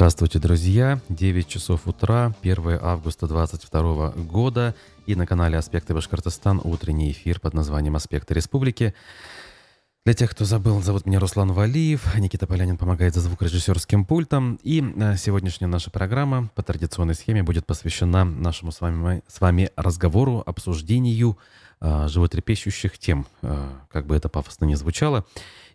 Здравствуйте, друзья! 9 часов утра, 1 августа 2022 года. И на канале «Аспекты Башкортостан» утренний эфир под названием «Аспекты Республики». Для тех, кто забыл, зовут меня Руслан Валиев. Никита Полянин помогает за звукорежиссерским пультом. И э, сегодняшняя наша программа по традиционной схеме будет посвящена нашему с вами, с вами разговору, обсуждению животрепещущих тем, э, как бы это пафосно не звучало.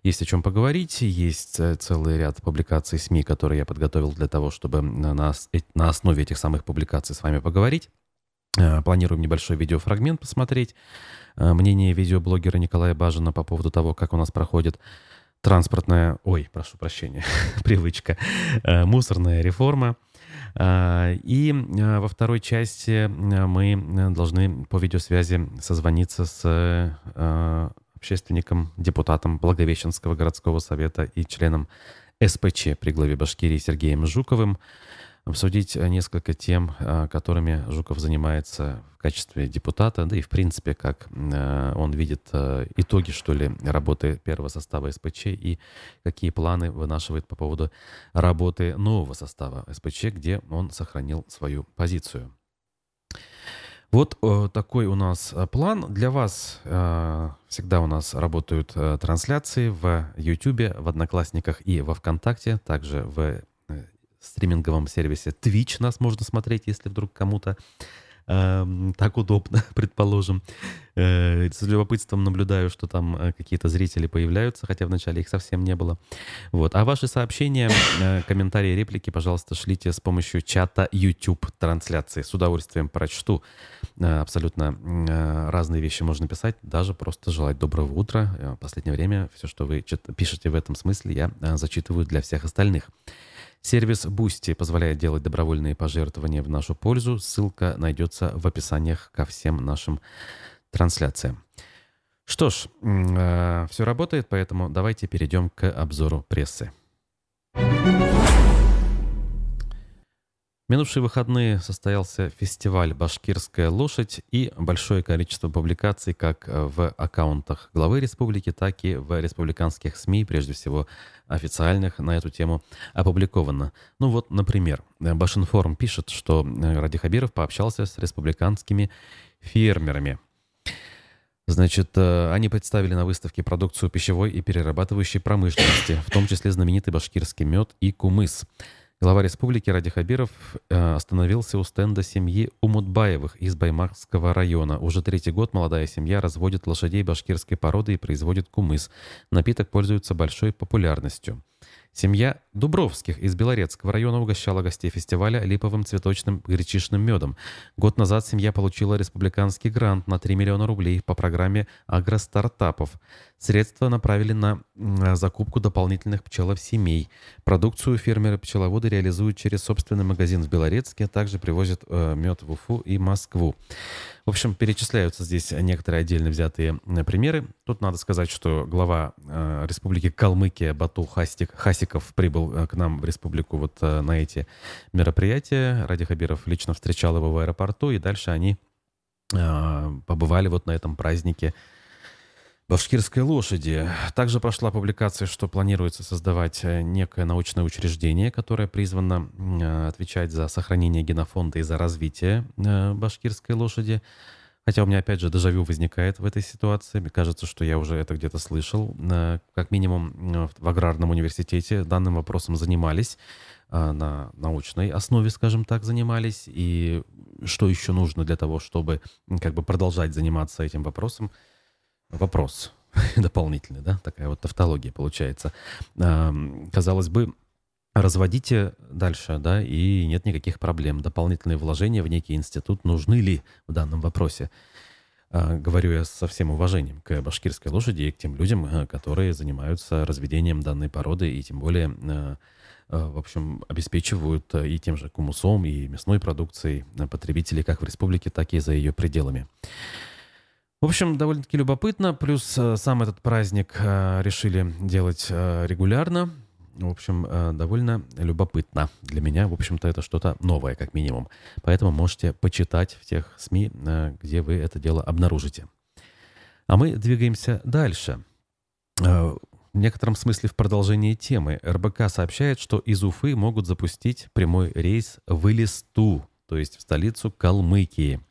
Есть о чем поговорить, есть э, целый ряд публикаций СМИ, которые я подготовил для того, чтобы на, на основе этих самых публикаций с вами поговорить. Э, планируем небольшой видеофрагмент посмотреть. Э, мнение видеоблогера Николая Бажина по поводу того, как у нас проходит транспортная, ой, прошу прощения, привычка, мусорная реформа. И во второй части мы должны по видеосвязи созвониться с общественником, депутатом Благовещенского городского совета и членом СПЧ при главе Башкирии Сергеем Жуковым обсудить несколько тем, а, которыми Жуков занимается в качестве депутата, да и в принципе, как а, он видит итоги, что ли, работы первого состава СПЧ и какие планы вынашивает по поводу работы нового состава СПЧ, где он сохранил свою позицию. Вот э, такой у нас э, план. Для вас э, всегда у нас работают э, трансляции в YouTube, в Одноклассниках и во ВКонтакте. Также в э, стриминговом сервисе Twitch нас можно смотреть, если вдруг кому-то Эм, так удобно, предположим. Э, с любопытством наблюдаю, что там э, какие-то зрители появляются, хотя вначале их совсем не было. Вот. А ваши сообщения, э, комментарии, реплики, пожалуйста, шлите с помощью чата YouTube трансляции. С удовольствием прочту. Абсолютно разные вещи можно писать, даже просто желать доброго утра. В последнее время все, что вы пишете в этом смысле, я зачитываю для всех остальных. Сервис Boosty позволяет делать добровольные пожертвования в нашу пользу. Ссылка найдется в описаниях ко всем нашим трансляциям. Что ж, э, все работает, поэтому давайте перейдем к обзору прессы. Минувшие выходные состоялся фестиваль «Башкирская лошадь» и большое количество публикаций как в аккаунтах главы республики, так и в республиканских СМИ, прежде всего официальных, на эту тему опубликовано. Ну вот, например, Башинформ пишет, что Ради Хабиров пообщался с республиканскими фермерами. Значит, э, они представили на выставке продукцию пищевой и перерабатывающей промышленности, в том числе знаменитый башкирский мед и кумыс – Глава республики Ради Хабиров э, остановился у стенда семьи Умутбаевых из Баймакского района. Уже третий год молодая семья разводит лошадей башкирской породы и производит кумыс. Напиток пользуется большой популярностью. Семья Дубровских из Белорецкого района угощала гостей фестиваля липовым цветочным гречишным медом. Год назад семья получила республиканский грант на 3 миллиона рублей по программе агростартапов. Средства направили на закупку дополнительных пчелов семей. Продукцию фермеры-пчеловоды реализуют через собственный магазин в Белорецке, а также привозят э, мед в Уфу и Москву. В общем, перечисляются здесь некоторые отдельно взятые примеры. Тут надо сказать, что глава э, республики Калмыкия Бату Хастик, Хасиков прибыл э, к нам в республику вот э, на эти мероприятия. Ради Хабиров лично встречал его в аэропорту, и дальше они э, побывали вот на этом празднике башкирской лошади. Также прошла публикация, что планируется создавать некое научное учреждение, которое призвано отвечать за сохранение генофонда и за развитие башкирской лошади. Хотя у меня, опять же, дежавю возникает в этой ситуации. Мне кажется, что я уже это где-то слышал. Как минимум в аграрном университете данным вопросом занимались на научной основе, скажем так, занимались. И что еще нужно для того, чтобы как бы продолжать заниматься этим вопросом? вопрос дополнительный, да, такая вот тавтология получается. Казалось бы, разводите дальше, да, и нет никаких проблем. Дополнительные вложения в некий институт нужны ли в данном вопросе? А, говорю я со всем уважением к башкирской лошади и к тем людям, э, которые занимаются разведением данной породы и тем более, э, в общем, обеспечивают и тем же кумусом, и мясной продукцией потребителей как в республике, так и за ее пределами. В общем, довольно-таки любопытно. Плюс сам этот праздник решили делать регулярно. В общем, довольно любопытно. Для меня, в общем-то, это что-то новое, как минимум. Поэтому можете почитать в тех СМИ, где вы это дело обнаружите. А мы двигаемся дальше. в некотором смысле в продолжении темы. РБК сообщает, что из Уфы могут запустить прямой рейс в Элисту, то есть в столицу Калмыкии.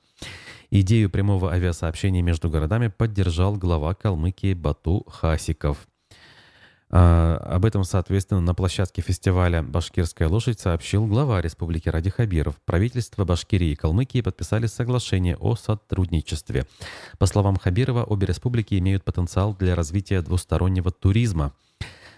Идею прямого авиасообщения между городами поддержал глава Калмыкии Бату Хасиков. А, об этом, соответственно, на площадке фестиваля «Башкирская лошадь» сообщил глава Республики Ради Хабиров. Правительства Башкирии и Калмыкии подписали соглашение о сотрудничестве. По словам Хабирова, обе республики имеют потенциал для развития двустороннего туризма.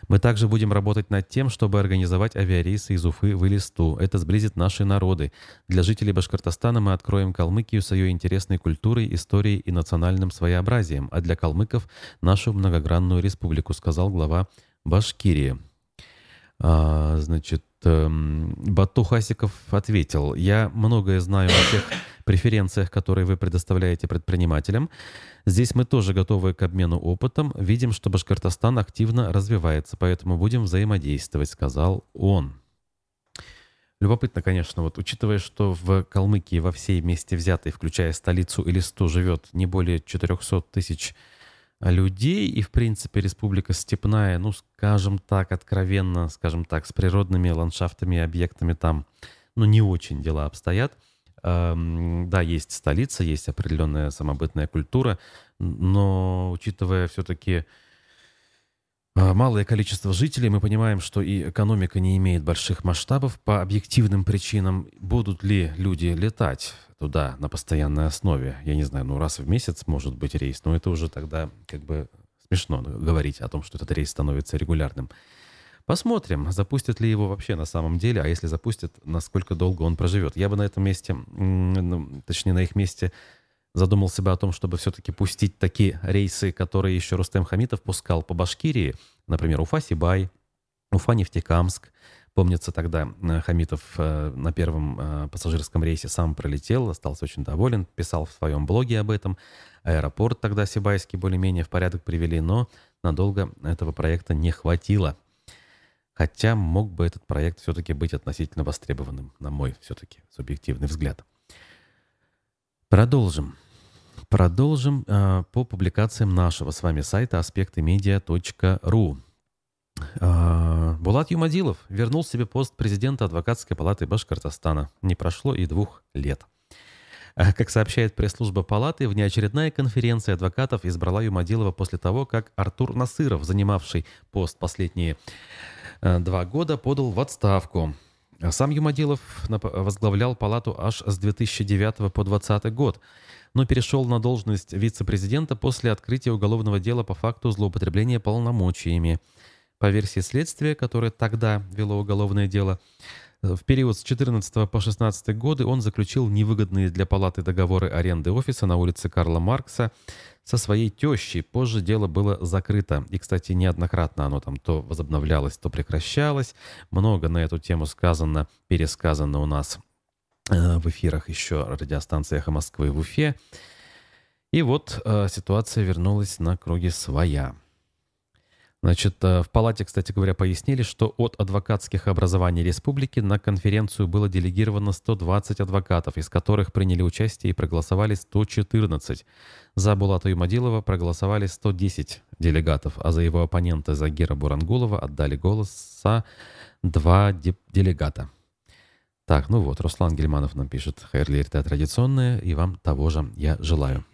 Мы также будем работать над тем, чтобы организовать авиарейсы из Уфы в Элисту. Это сблизит наши народы. Для жителей Башкортостана мы откроем Калмыкию с ее интересной культурой, историей и национальным своеобразием, а для калмыков – нашу многогранную республику, сказал глава Башкирии. А, значит, эм, Бату Хасиков ответил, я многое знаю о тех преференциях, которые вы предоставляете предпринимателям. Здесь мы тоже готовы к обмену опытом. Видим, что Башкортостан активно развивается, поэтому будем взаимодействовать, сказал он. Любопытно, конечно, вот учитывая, что в Калмыкии во всей вместе взятой, включая столицу Элисту, живет не более 400 тысяч людей, и, в принципе, республика степная, ну, скажем так, откровенно, скажем так, с природными ландшафтами и объектами там, ну, не очень дела обстоят – да, есть столица, есть определенная самобытная культура, но учитывая все-таки а, малое количество жителей, мы понимаем, что и экономика не имеет больших масштабов по объективным причинам. Будут ли люди летать туда на постоянной основе? Я не знаю, ну раз в месяц может быть рейс, но это уже тогда как бы смешно говорить о том, что этот рейс становится регулярным. Посмотрим, запустят ли его вообще на самом деле, а если запустят, насколько долго он проживет. Я бы на этом месте, ну, точнее на их месте, задумался бы о том, чтобы все-таки пустить такие рейсы, которые еще Рустем Хамитов пускал по Башкирии, например, Уфа-Сибай, Уфа-Нефтекамск. Помнится, тогда э, Хамитов э, на первом э, пассажирском рейсе сам пролетел, остался очень доволен, писал в своем блоге об этом. Аэропорт тогда Сибайский более-менее в порядок привели, но надолго этого проекта не хватило. Хотя мог бы этот проект все-таки быть относительно востребованным, на мой все-таки субъективный взгляд. Продолжим. Продолжим э, по публикациям нашего с вами сайта аспектымедиа.ру. Э, Булат Юмадилов вернул себе пост президента адвокатской палаты Башкортостана. Не прошло и двух лет. А, как сообщает пресс-служба палаты, внеочередная конференция адвокатов избрала Юмадилова после того, как Артур Насыров, занимавший пост последние Э, два года подал в отставку. Сам Юмадилов возглавлял палату аж с 2009 по 2020 год, но перешел на должность вице-президента после открытия уголовного дела по факту злоупотребления полномочиями. По версии следствия, которое тогда вело уголовное дело, в период с 14 по 16 годы он заключил невыгодные для палаты договоры аренды офиса на улице Карла Маркса со своей тещей. Позже дело было закрыто. И, кстати, неоднократно оно там то возобновлялось, то прекращалось. Много на эту тему сказано, пересказано у нас э, в эфирах еще радиостанции «Эхо Москвы» в Уфе. И вот э, ситуация вернулась на круги своя. Значит, э, в палате, кстати говоря, пояснили, что от адвокатских образований республики на конференцию было делегировано 120 адвокатов, из которых приняли участие и проголосовали 114. За Булата Юмадилова проголосовали 110 делегатов, а за его оппонента Загира Бурангулова отдали голоса два делегата. Так, ну вот, Руслан Гельманов нам пишет, Хайрли традиционная, и вам того же я желаю.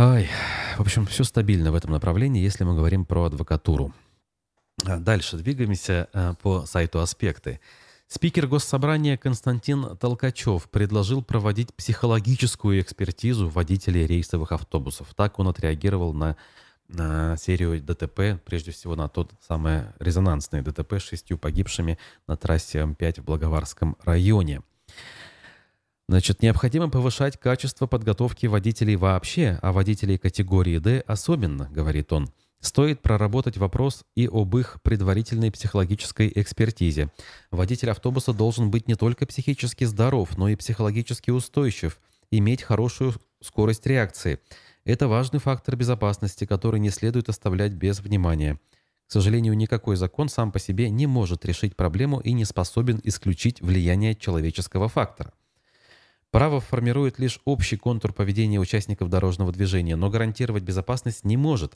Ай, в общем, все стабильно в этом направлении, если мы говорим про адвокатуру. А, дальше двигаемся а, по сайту «Аспекты». Спикер Госсобрания Константин Толкачев предложил проводить психологическую экспертизу водителей рейсовых автобусов. Так он отреагировал на, на серию ДТП, прежде всего на тот самый резонансный ДТП с шестью погибшими на трассе М5 в Благоварском районе. Значит, необходимо повышать качество подготовки водителей вообще, а водителей категории D особенно, говорит он. Стоит проработать вопрос и об их предварительной психологической экспертизе. Водитель автобуса должен быть не только психически здоров, но и психологически устойчив, иметь хорошую скорость реакции. Это важный фактор безопасности, который не следует оставлять без внимания. К сожалению, никакой закон сам по себе не может решить проблему и не способен исключить влияние человеческого фактора. Право формирует лишь общий контур поведения участников дорожного движения, но гарантировать безопасность не может.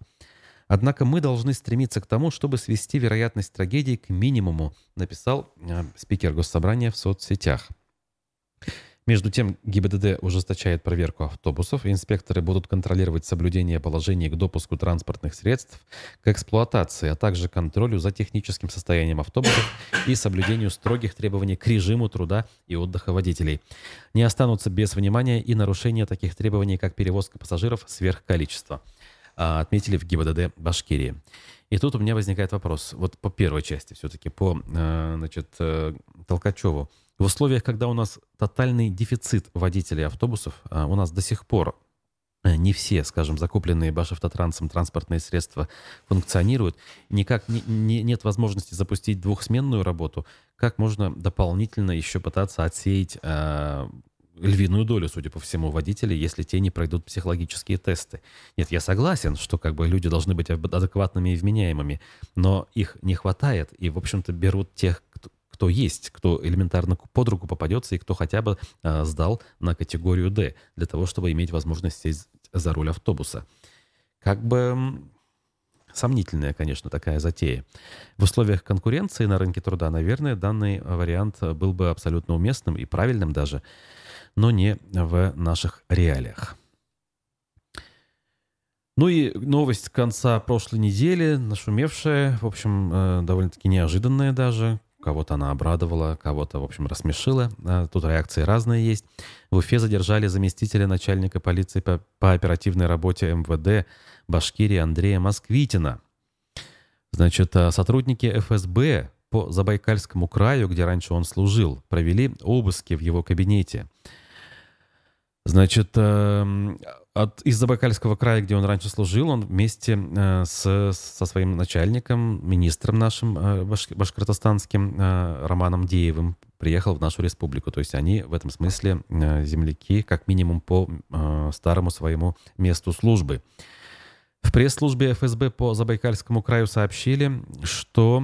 Однако мы должны стремиться к тому, чтобы свести вероятность трагедии к минимуму, написал э, спикер Госсобрания в соцсетях. Между тем, ГИБДД ужесточает проверку автобусов. Инспекторы будут контролировать соблюдение положений к допуску транспортных средств, к эксплуатации, а также контролю за техническим состоянием автобусов и соблюдению строгих требований к режиму труда и отдыха водителей. Не останутся без внимания и нарушения таких требований, как перевозка пассажиров сверх количества, а, отметили в ГИБДД Башкирии. И тут у меня возникает вопрос, вот по первой части все-таки, по э, значит, э, Толкачеву. В условиях, когда у нас тотальный дефицит водителей автобусов, а, у нас до сих пор э, не все, скажем, закупленные Башавтотрансом транспортные средства функционируют, никак не, не, нет возможности запустить двухсменную работу, как можно дополнительно еще пытаться отсеять э, львиную долю, судя по всему, водителей, если те не пройдут психологические тесты. Нет, я согласен, что как бы люди должны быть адекватными и вменяемыми, но их не хватает, и, в общем-то, берут тех, кто, есть, кто элементарно под руку попадется и кто хотя бы э, сдал на категорию D, для того, чтобы иметь возможность сесть за руль автобуса. Как бы сомнительная, конечно, такая затея. В условиях конкуренции на рынке труда, наверное, данный вариант был бы абсолютно уместным и правильным даже, но не в наших реалиях. Ну и новость конца прошлой недели, нашумевшая, в общем, э, довольно-таки неожиданная даже. Кого-то она обрадовала, кого-то, в общем, рассмешила. А, тут реакции разные есть. В Уфе задержали заместителя начальника полиции по, по оперативной работе МВД Башкирии Андрея Москвитина. Значит, а, сотрудники ФСБ по Забайкальскому краю, где раньше он служил, провели обыски в его кабинете. Значит, эм, от, из Забайкальского края, где он раньше служил, он вместе э, с, со своим начальником, министром нашим э, баш, башкортостанским, э, Романом Деевым, приехал в нашу республику. То есть они в этом смысле земляки, как минимум по старому своему месту службы. В пресс-службе ФСБ по Забайкальскому краю сообщили, что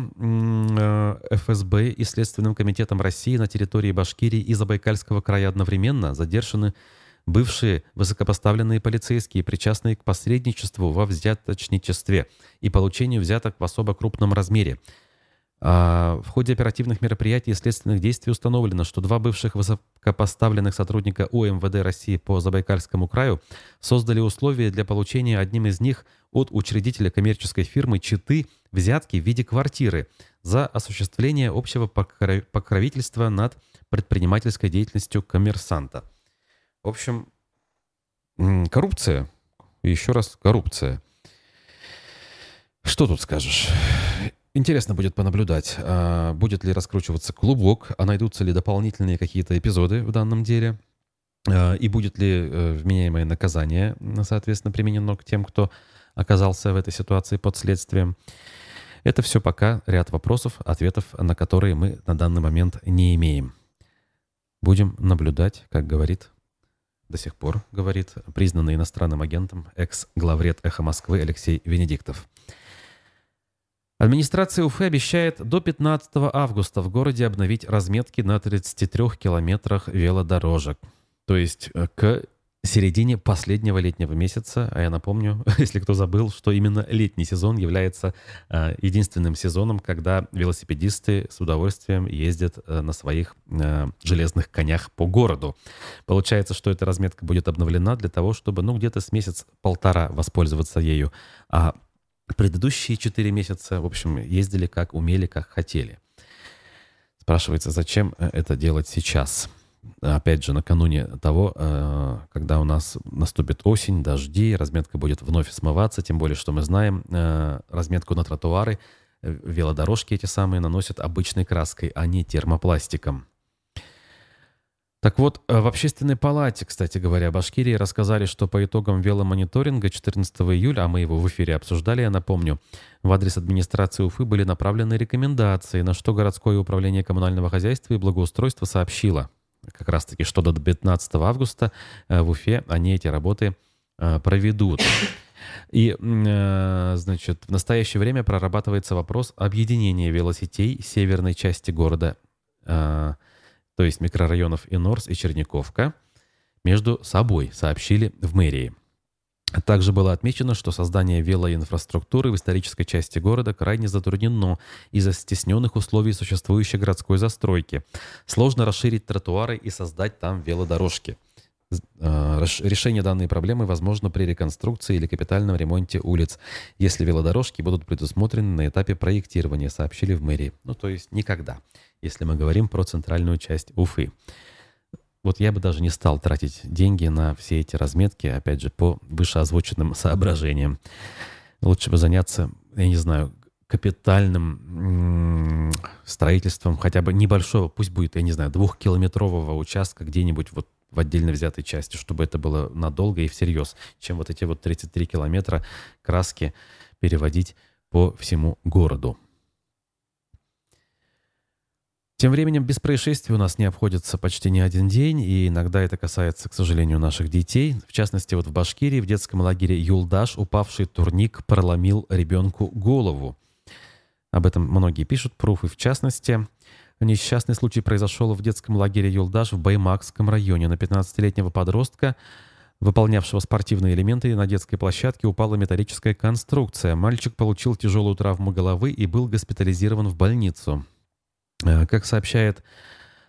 ФСБ и Следственным комитетом России на территории Башкирии и Забайкальского края одновременно задержаны бывшие высокопоставленные полицейские, причастные к посредничеству во взяточничестве и получению взяток в особо крупном размере. А в ходе оперативных мероприятий и следственных действий установлено, что два бывших высокопоставленных сотрудника УМВД России по Забайкальскому краю создали условия для получения одним из них от учредителя коммерческой фирмы «Читы» взятки в виде квартиры за осуществление общего покровительства над предпринимательской деятельностью коммерсанта – в общем, коррупция. Еще раз, коррупция. Что тут скажешь? Интересно будет понаблюдать, а, будет ли раскручиваться клубок, а найдутся ли дополнительные какие-то эпизоды в данном деле, а, и будет ли э, вменяемое наказание, соответственно, применено к тем, кто оказался в этой ситуации под следствием. Это все пока ряд вопросов, ответов на которые мы на данный момент не имеем. Будем наблюдать, как говорит до сих пор, говорит признанный иностранным агентом экс-главред «Эхо Москвы» Алексей Венедиктов. Администрация Уфы обещает до 15 августа в городе обновить разметки на 33 километрах велодорожек. То есть э, к середине последнего летнего месяца, а я напомню, если кто забыл, что именно летний сезон является э, единственным сезоном, когда велосипедисты с удовольствием ездят э, на своих э, железных конях по городу. Получается, что эта разметка будет обновлена для того, чтобы, ну, где-то с месяц-полтора воспользоваться ею, а предыдущие четыре месяца, в общем, ездили как умели, как хотели. Спрашивается, зачем это делать сейчас? Опять же, накануне того, э, когда у нас наступит осень, дожди, разметка будет вновь смываться, тем более, что мы знаем, э, разметку на тротуары, э, велодорожки эти самые наносят обычной краской, а не термопластиком. Так вот, в общественной палате, кстати говоря, Башкирии рассказали, что по итогам веломониторинга 14 июля, а мы его в эфире обсуждали, я напомню, в адрес администрации Уфы были направлены рекомендации, на что городское управление коммунального хозяйства и благоустройства сообщило – как раз-таки что до 15 августа э, в Уфе они эти работы э, проведут. И, э, значит, в настоящее время прорабатывается вопрос объединения велосетей северной части города, то есть микрорайонов Инорс и Черниковка, между собой, сообщили в мэрии. Также было отмечено, что создание велоинфраструктуры в исторической части города крайне затруднено из-за стесненных условий существующей городской застройки. Сложно расширить тротуары и создать там велодорожки. Э, решение данной проблемы возможно при реконструкции или капитальном ремонте улиц, если велодорожки будут предусмотрены на этапе проектирования, сообщили в мэрии. Ну, то есть никогда, если мы говорим про центральную часть Уфы. Вот я бы даже не стал тратить деньги на все эти разметки, опять же, по вышеозвученным соображениям. Лучше бы заняться, я не знаю, капитальным строительством хотя бы небольшого, пусть будет, я не знаю, двухкилометрового участка где-нибудь вот в отдельно взятой части, чтобы это было надолго и всерьез, чем вот эти вот 33 километра краски переводить по всему городу. Тем временем без происшествий у нас не обходится почти ни один день, и иногда это касается, к сожалению, наших детей. В частности, вот в Башкирии в детском лагере Юлдаш упавший турник проломил ребенку голову. Об этом многие пишут, пруфы в частности. Несчастный случай произошел в детском лагере Юлдаш в Баймакском районе. На 15-летнего подростка, выполнявшего спортивные элементы, на детской площадке упала металлическая конструкция. Мальчик получил тяжелую травму головы и был госпитализирован в больницу. Э, как сообщает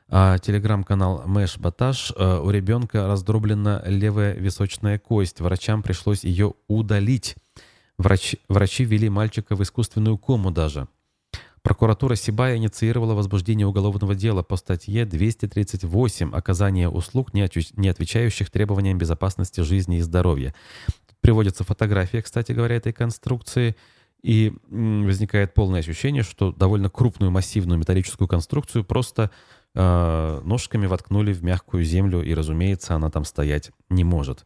а, телеграм-канал Мэш Баташ, а, у ребенка раздроблена левая височная кость. Врачам пришлось ее удалить. Врач, врачи ввели мальчика в искусственную кому даже. Прокуратура Сибая инициировала возбуждение уголовного дела по статье 238 «Оказание услуг, не отвечающих требованиям безопасности жизни и здоровья». Приводится фотография, кстати говоря, этой конструкции – и возникает полное ощущение, что довольно крупную массивную металлическую конструкцию просто э, ножками воткнули в мягкую землю, и, разумеется, она там стоять не может.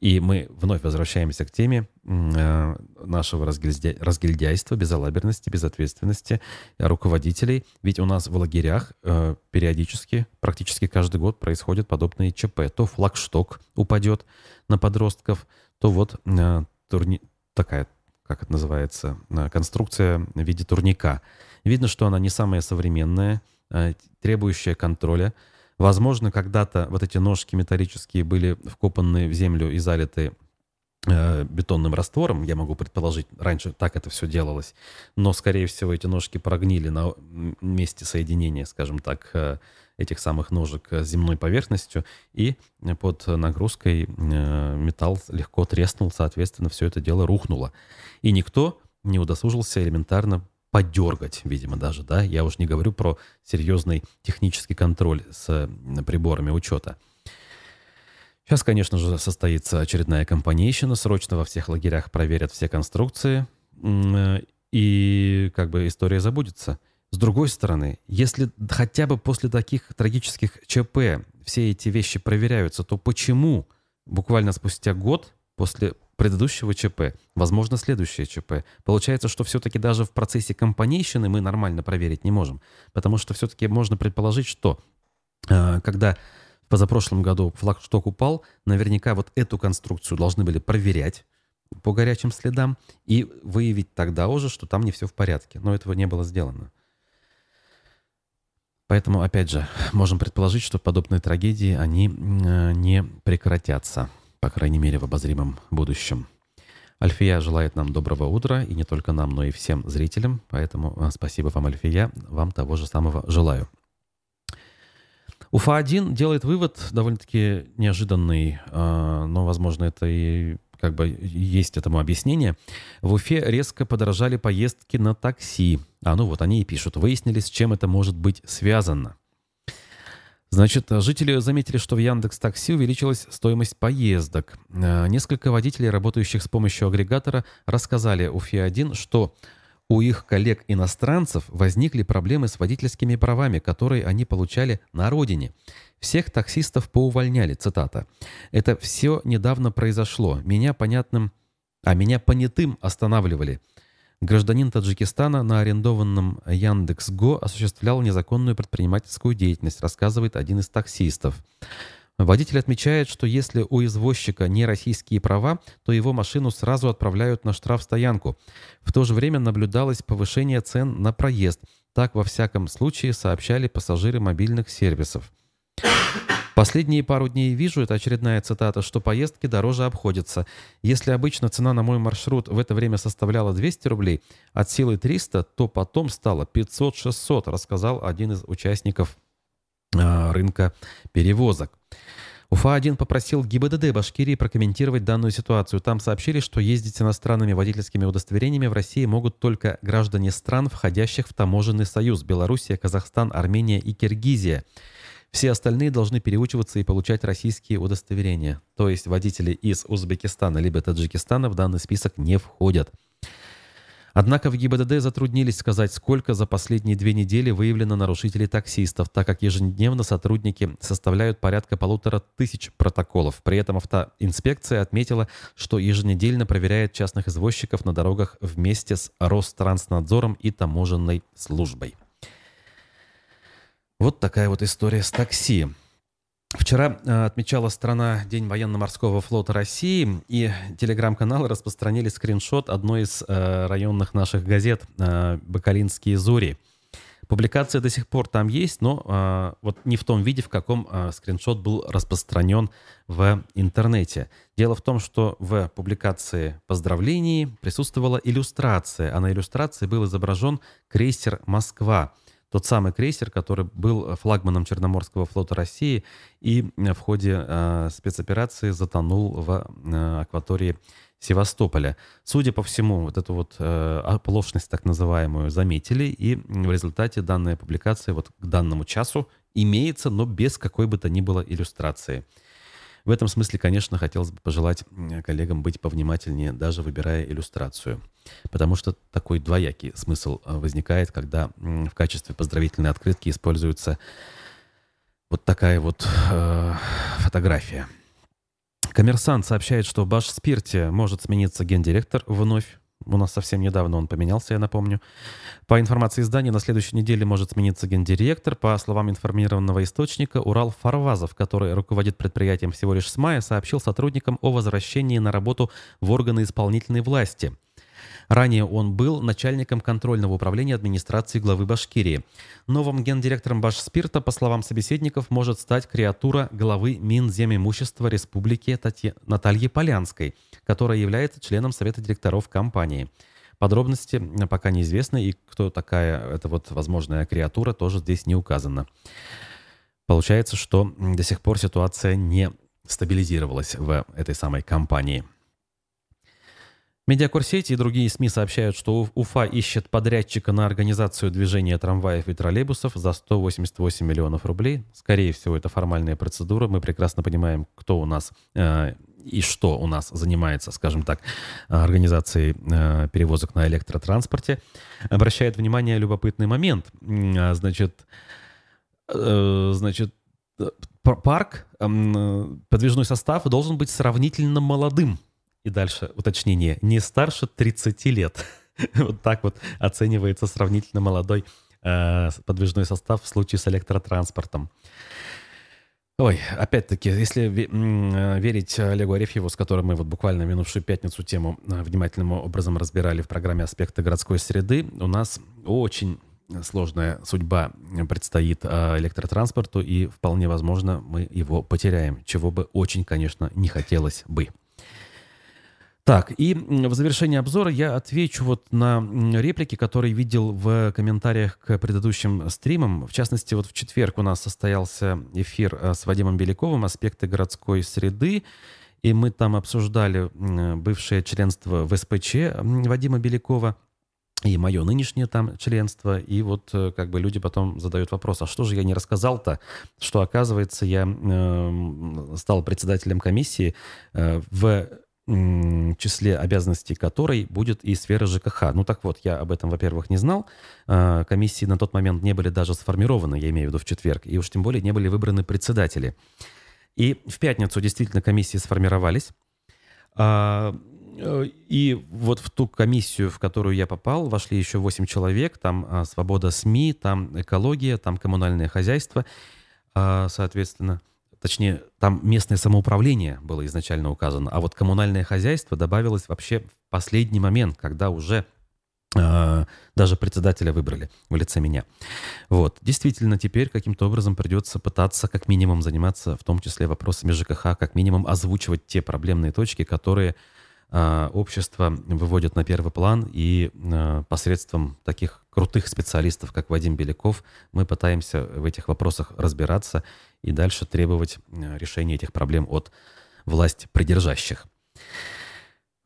И мы вновь возвращаемся к теме э, нашего разгильдя... разгильдяйства, безалаберности, безответственности руководителей. Ведь у нас в лагерях э, периодически, практически каждый год происходят подобные ЧП. То флагшток упадет на подростков, то вот э, турни... такая как это называется, э, конструкция в виде турника. Видно, что она не самая современная, э, требующая контроля. Возможно, когда-то вот эти ножки металлические были вкопаны в землю и залиты э, бетонным раствором, я могу предположить, раньше так это все делалось, но, скорее всего, эти ножки прогнили на месте соединения, скажем так, этих самых ножек с земной поверхностью, и под нагрузкой э, металл легко треснул, соответственно, все это дело рухнуло. И никто не удосужился элементарно подергать, видимо, даже, да, я уж не говорю про серьезный технический контроль с приборами учета. Сейчас, конечно же, состоится очередная компанейщина, срочно во всех лагерях проверят все конструкции, э, и как бы история забудется. С другой стороны, если хотя бы после таких трагических ЧП все эти вещи проверяются, то почему буквально спустя год после предыдущего ЧП, возможно, следующее ЧП. Получается, что все-таки даже в процессе компанейщины мы нормально проверить не можем. Потому что все-таки можно предположить, что э, когда в позапрошлом году флагшток упал, наверняка вот эту конструкцию должны были проверять по горячим следам и выявить тогда уже, что там не все в порядке. Но этого не было сделано. Поэтому, опять же, можем предположить, что подобные трагедии, они э, не прекратятся, по крайней мере, в обозримом будущем. Альфия желает нам доброго утра, и не только нам, но и всем зрителям. Поэтому э, спасибо вам, Альфия, вам того же самого желаю. Уфа-1 делает вывод довольно-таки неожиданный, э, но, возможно, это и как бы есть этому объяснение. В Уфе резко подорожали поездки на такси. А ну вот они и пишут. Выяснили, с чем это может быть связано. Значит, жители заметили, что в Яндекс Такси увеличилась стоимость поездок. Э, несколько водителей, работающих с помощью агрегатора, рассказали Уфе-1, что у их коллег-иностранцев возникли проблемы с водительскими правами, которые они получали на родине. Всех таксистов поувольняли, цитата. «Это все недавно произошло. Меня понятным, а меня понятым останавливали». Гражданин Таджикистана на арендованном Яндекс.Го осуществлял незаконную предпринимательскую деятельность, рассказывает один из таксистов. Водитель отмечает, что если у извозчика не российские права, то его машину сразу отправляют на штрафстоянку. В то же время наблюдалось повышение цен на проезд. Так, во всяком случае, сообщали пассажиры мобильных сервисов. Последние пару дней вижу, это очередная цитата, что поездки дороже обходятся. Если обычно цена на мой маршрут в это время составляла 200 рублей, от силы 300, то потом стало 500-600, рассказал один из участников рынка перевозок. УФА-1 попросил ГИБДД Башкирии прокомментировать данную ситуацию. Там сообщили, что ездить с иностранными водительскими удостоверениями в России могут только граждане стран, входящих в таможенный союз – Белоруссия, Казахстан, Армения и Киргизия. Все остальные должны переучиваться и получать российские удостоверения. То есть водители из Узбекистана либо Таджикистана в данный список не входят. Однако в ГИБДД затруднились сказать, сколько за последние две недели выявлено нарушителей таксистов, так как ежедневно сотрудники составляют порядка полутора тысяч протоколов. При этом автоинспекция отметила, что еженедельно проверяет частных извозчиков на дорогах вместе с Ространснадзором и таможенной службой. Вот такая вот история с такси. Вчера э, отмечала страна День военно-морского флота России, и телеграм-каналы распространили скриншот одной из э, районных наших газет э, «Бакалинские зори». Публикация до сих пор там есть, но э, вот не в том виде, в каком э, скриншот был распространен в интернете. Дело в том, что в публикации поздравлений присутствовала иллюстрация, а на иллюстрации был изображен крейсер «Москва», тот самый крейсер, который был флагманом Черноморского флота России и в ходе э, спецоперации затонул в э, акватории Севастополя. Судя по всему, вот эту вот э, оплошность так называемую заметили, и в результате данная публикация вот к данному часу имеется, но без какой бы то ни было иллюстрации. В этом смысле, конечно, хотелось бы пожелать коллегам быть повнимательнее, даже выбирая иллюстрацию. Потому что такой двоякий смысл э, возникает, когда в качестве поздравительной открытки используется вот такая вот э, фотография. Коммерсант сообщает, что в Башспирте может смениться гендиректор вновь. У нас совсем недавно он поменялся, я напомню. По информации издания, на следующей неделе может смениться гендиректор. По словам информированного источника, Урал Фарвазов, который руководит предприятием всего лишь с мая, сообщил сотрудникам о возвращении на работу в органы исполнительной власти – Ранее он был начальником контрольного управления администрации главы Башкирии. Новым гендиректором Башспирта, по словам собеседников, может стать креатура главы Минземимущества Республики Татья... Натальи Полянской, которая является членом Совета директоров компании. Подробности пока неизвестны, и кто такая эта вот возможная креатура, тоже здесь не указано. Получается, что до сих пор ситуация не стабилизировалась в этой самой компании. Медиакурсети и другие СМИ сообщают, что Уфа ищет подрядчика на организацию движения трамваев и троллейбусов за 188 миллионов рублей. Скорее всего, это формальная процедура. Мы прекрасно понимаем, кто у нас э, и что у нас занимается, скажем так, организацией э, перевозок на электротранспорте. Обращает внимание любопытный момент. А, значит, э, значит парк, подвижной состав должен быть сравнительно молодым и дальше уточнение. Не старше 30 лет. вот так вот оценивается сравнительно молодой э, подвижной состав в случае с электротранспортом. Ой, опять-таки, если верить Олегу Арефьеву, с которым мы вот буквально минувшую пятницу тему э, внимательным образом разбирали в программе «Аспекты городской среды», у нас очень сложная судьба предстоит э, электротранспорту, и вполне возможно мы его потеряем, чего бы очень, конечно, не хотелось бы. Так, и в завершении обзора я отвечу вот на реплики, которые видел в комментариях к предыдущим стримам. В частности, вот в четверг у нас состоялся эфир э, с Вадимом Беляковым «Аспекты городской среды». И мы там обсуждали бывшее членство в СПЧ Вадима Белякова и мое нынешнее там членство. И вот э, как бы люди потом задают вопрос, а что же я не рассказал-то, что оказывается я э, стал председателем комиссии э, в числе обязанностей которой будет и сфера ЖКХ. Ну так вот, я об этом, во-первых, не знал. А, комиссии на тот момент не были даже сформированы, я имею в виду в четверг, и уж тем более не были выбраны председатели. И в пятницу действительно комиссии сформировались. А, э, и вот в ту комиссию, в которую я попал, вошли еще 8 человек. Там а, свобода СМИ, там экология, там коммунальное хозяйство, соответственно – Точнее, там местное самоуправление было изначально указано, а вот коммунальное хозяйство добавилось вообще в последний момент, когда уже а, даже председателя выбрали в лице меня. Вот. Действительно, теперь каким-то образом придется пытаться как минимум заниматься, в том числе вопросами ЖКХ, как минимум озвучивать те проблемные точки, которые э, общество выводит на первый план, и э, посредством таких крутых специалистов, как Вадим Беляков, мы пытаемся в этих вопросах разбираться и дальше требовать решения этих проблем от власти придержащих.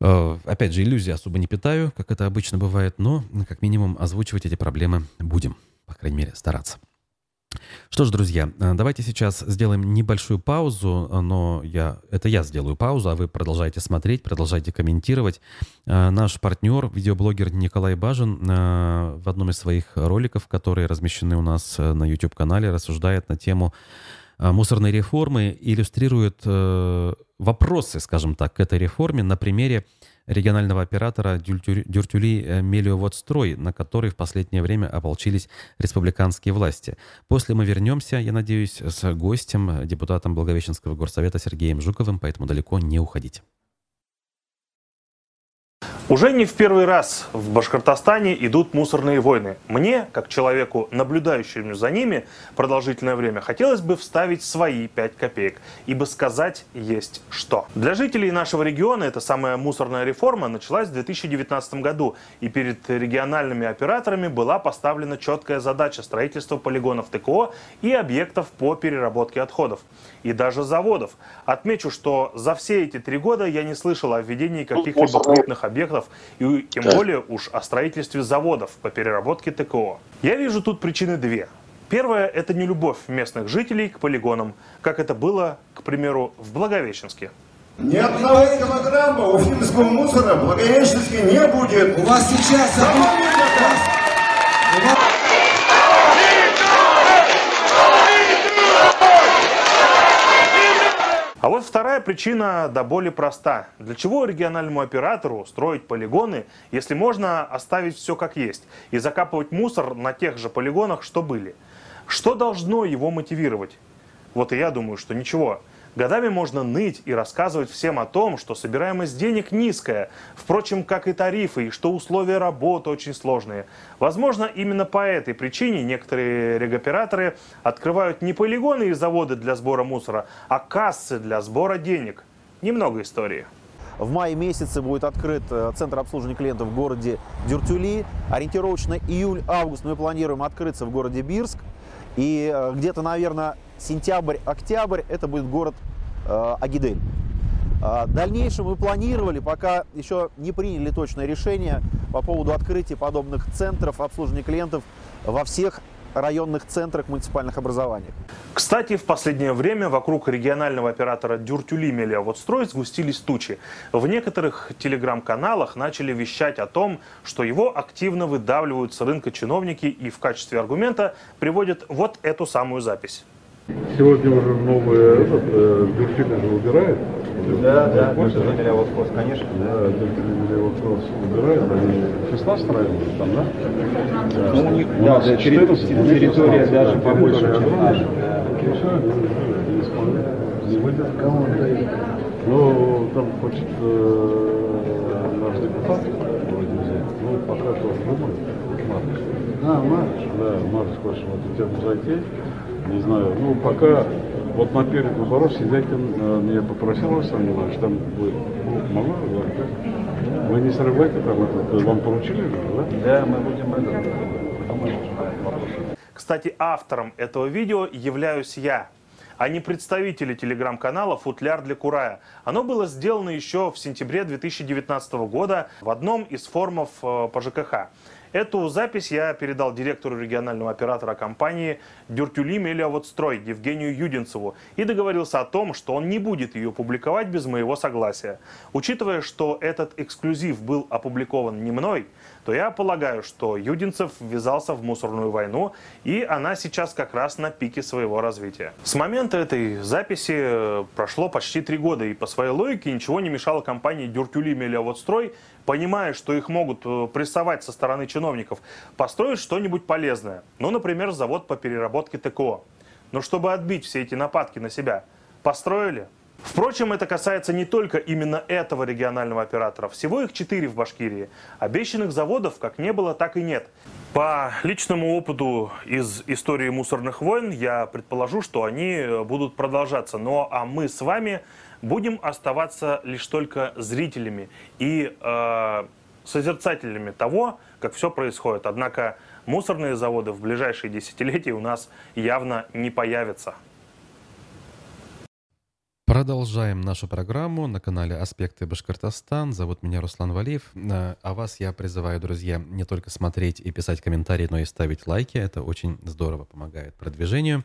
Э, опять же, иллюзии особо не питаю, как это обычно бывает, но как минимум озвучивать эти проблемы будем, по крайней мере, стараться. Что ж, друзья, э, давайте сейчас сделаем небольшую паузу, но я, это я сделаю паузу, а вы продолжайте смотреть, продолжайте комментировать. Э, наш партнер, видеоблогер Николай Бажин, в одном из своих роликов, которые размещены у нас на YouTube-канале, рассуждает на тему мусорной реформы, иллюстрирует вопросы, скажем так, к этой реформе на примере регионального оператора Дюртюли э, Мелиоводстрой, на который в последнее время ополчились республиканские власти. После мы вернемся, я надеюсь, с гостем, депутатом Благовещенского горсовета Сергеем Жуковым, поэтому далеко не уходите. Уже не в первый раз в Башкортостане идут мусорные войны. Мне, как человеку, наблюдающему за ними продолжительное время, хотелось бы вставить свои 5 копеек, ибо сказать есть что. Для жителей нашего региона эта самая мусорная реформа началась в 2019 году, и перед региональными операторами была поставлена четкая задача строительства полигонов ТКО и объектов по переработке отходов, и даже заводов. Отмечу, что за все эти три года я не слышал о введении каких-либо крупных объектов заводов и тем да. более уж о строительстве заводов по переработке ТКО. Я вижу тут причины две. Первое – это не любовь местных жителей к полигонам, как это было, к примеру, в Благовещенске. Ни одного килограмма уфимского мусора в Благовещенске не будет. У вас сейчас... У А вот вторая причина до боли проста. Для чего региональному оператору строить полигоны, если можно оставить все как есть и закапывать мусор на тех же полигонах, что были? Что должно его мотивировать? Вот и я думаю, что ничего. Годами можно ныть и рассказывать всем о том, что собираемость денег низкая, впрочем, как и тарифы, и что условия работы очень сложные. Возможно, именно по этой причине некоторые регоператоры открывают не полигоны и заводы для сбора мусора, а кассы для сбора денег. Немного истории. В мае месяце будет открыт э, центр обслуживания клиентов в городе Дюртюли. Ориентировочно июль-август мы планируем открыться в городе Бирск. И э, где-то, наверное, сентябрь-октябрь это будет город э, Агидель. Э, дальнейшем мы планировали, пока еще не приняли точное решение по поводу открытия подобных центров обслуживания клиентов во всех районных центрах муниципальных образований. Кстати, в последнее время вокруг регионального оператора Дюртюли Мелиаводстрой сгустились тучи. В некоторых телеграм-каналах начали вещать о том, что его активно выдавливают с рынка чиновники и в качестве аргумента приводят вот эту самую запись. Сегодня уже новые этот, э, дельфины же убирают. Да, да, дельфины вопрос, конечно. Да, дельфины вопрос убирают. Они 16 районов там, да? Ну, у них, да, да, территория даже побольше, чем наша. Ну, там хочет э, наш депутат вроде взять. Ну, пока что думаю. Марш. А, Марш, да, Марш хочет вот эту тему зайти не знаю, ну пока вот на перед выборов Сидякин э, меня попросил, Александр Николаевич, там вы ну, могу говорить, да? Вы не срывайте там это, вам поручили же, да? Да, мы будем это, Кстати, автором этого видео являюсь я, а не представители телеграм-канала «Футляр для Курая». Оно было сделано еще в сентябре 2019 года в одном из форумов э, по ЖКХ. Эту запись я передал директору регионального оператора компании Дюртюли Мелиаводстрой Евгению Юдинцеву и договорился о том, что он не будет ее публиковать без моего согласия. Учитывая, что этот эксклюзив был опубликован не мной, то я полагаю, что Юдинцев ввязался в мусорную войну, и она сейчас как раз на пике своего развития. С момента этой записи э, прошло почти три года, и по своей логике ничего не мешало компании Дюртюли Мелиаводстрой понимая, что их могут э, прессовать со стороны чиновников, построить что-нибудь полезное. Ну, например, завод по переработке ТКО. Но чтобы отбить все эти нападки на себя, построили? Впрочем, это касается не только именно этого регионального оператора. Всего их четыре в Башкирии. Обещанных заводов как не было, так и нет. По личному опыту из истории мусорных войн я предположу, что они будут продолжаться. Но а мы с вами будем оставаться лишь только зрителями и э, созерцателями того, как все происходит. Однако мусорные заводы в ближайшие десятилетия у нас явно не появятся. Продолжаем нашу программу на канале «Аспекты Башкортостан». Зовут меня Руслан Валиев. Э, а вас я призываю, друзья, не только смотреть и писать комментарии, но и ставить лайки. Это очень здорово помогает продвижению.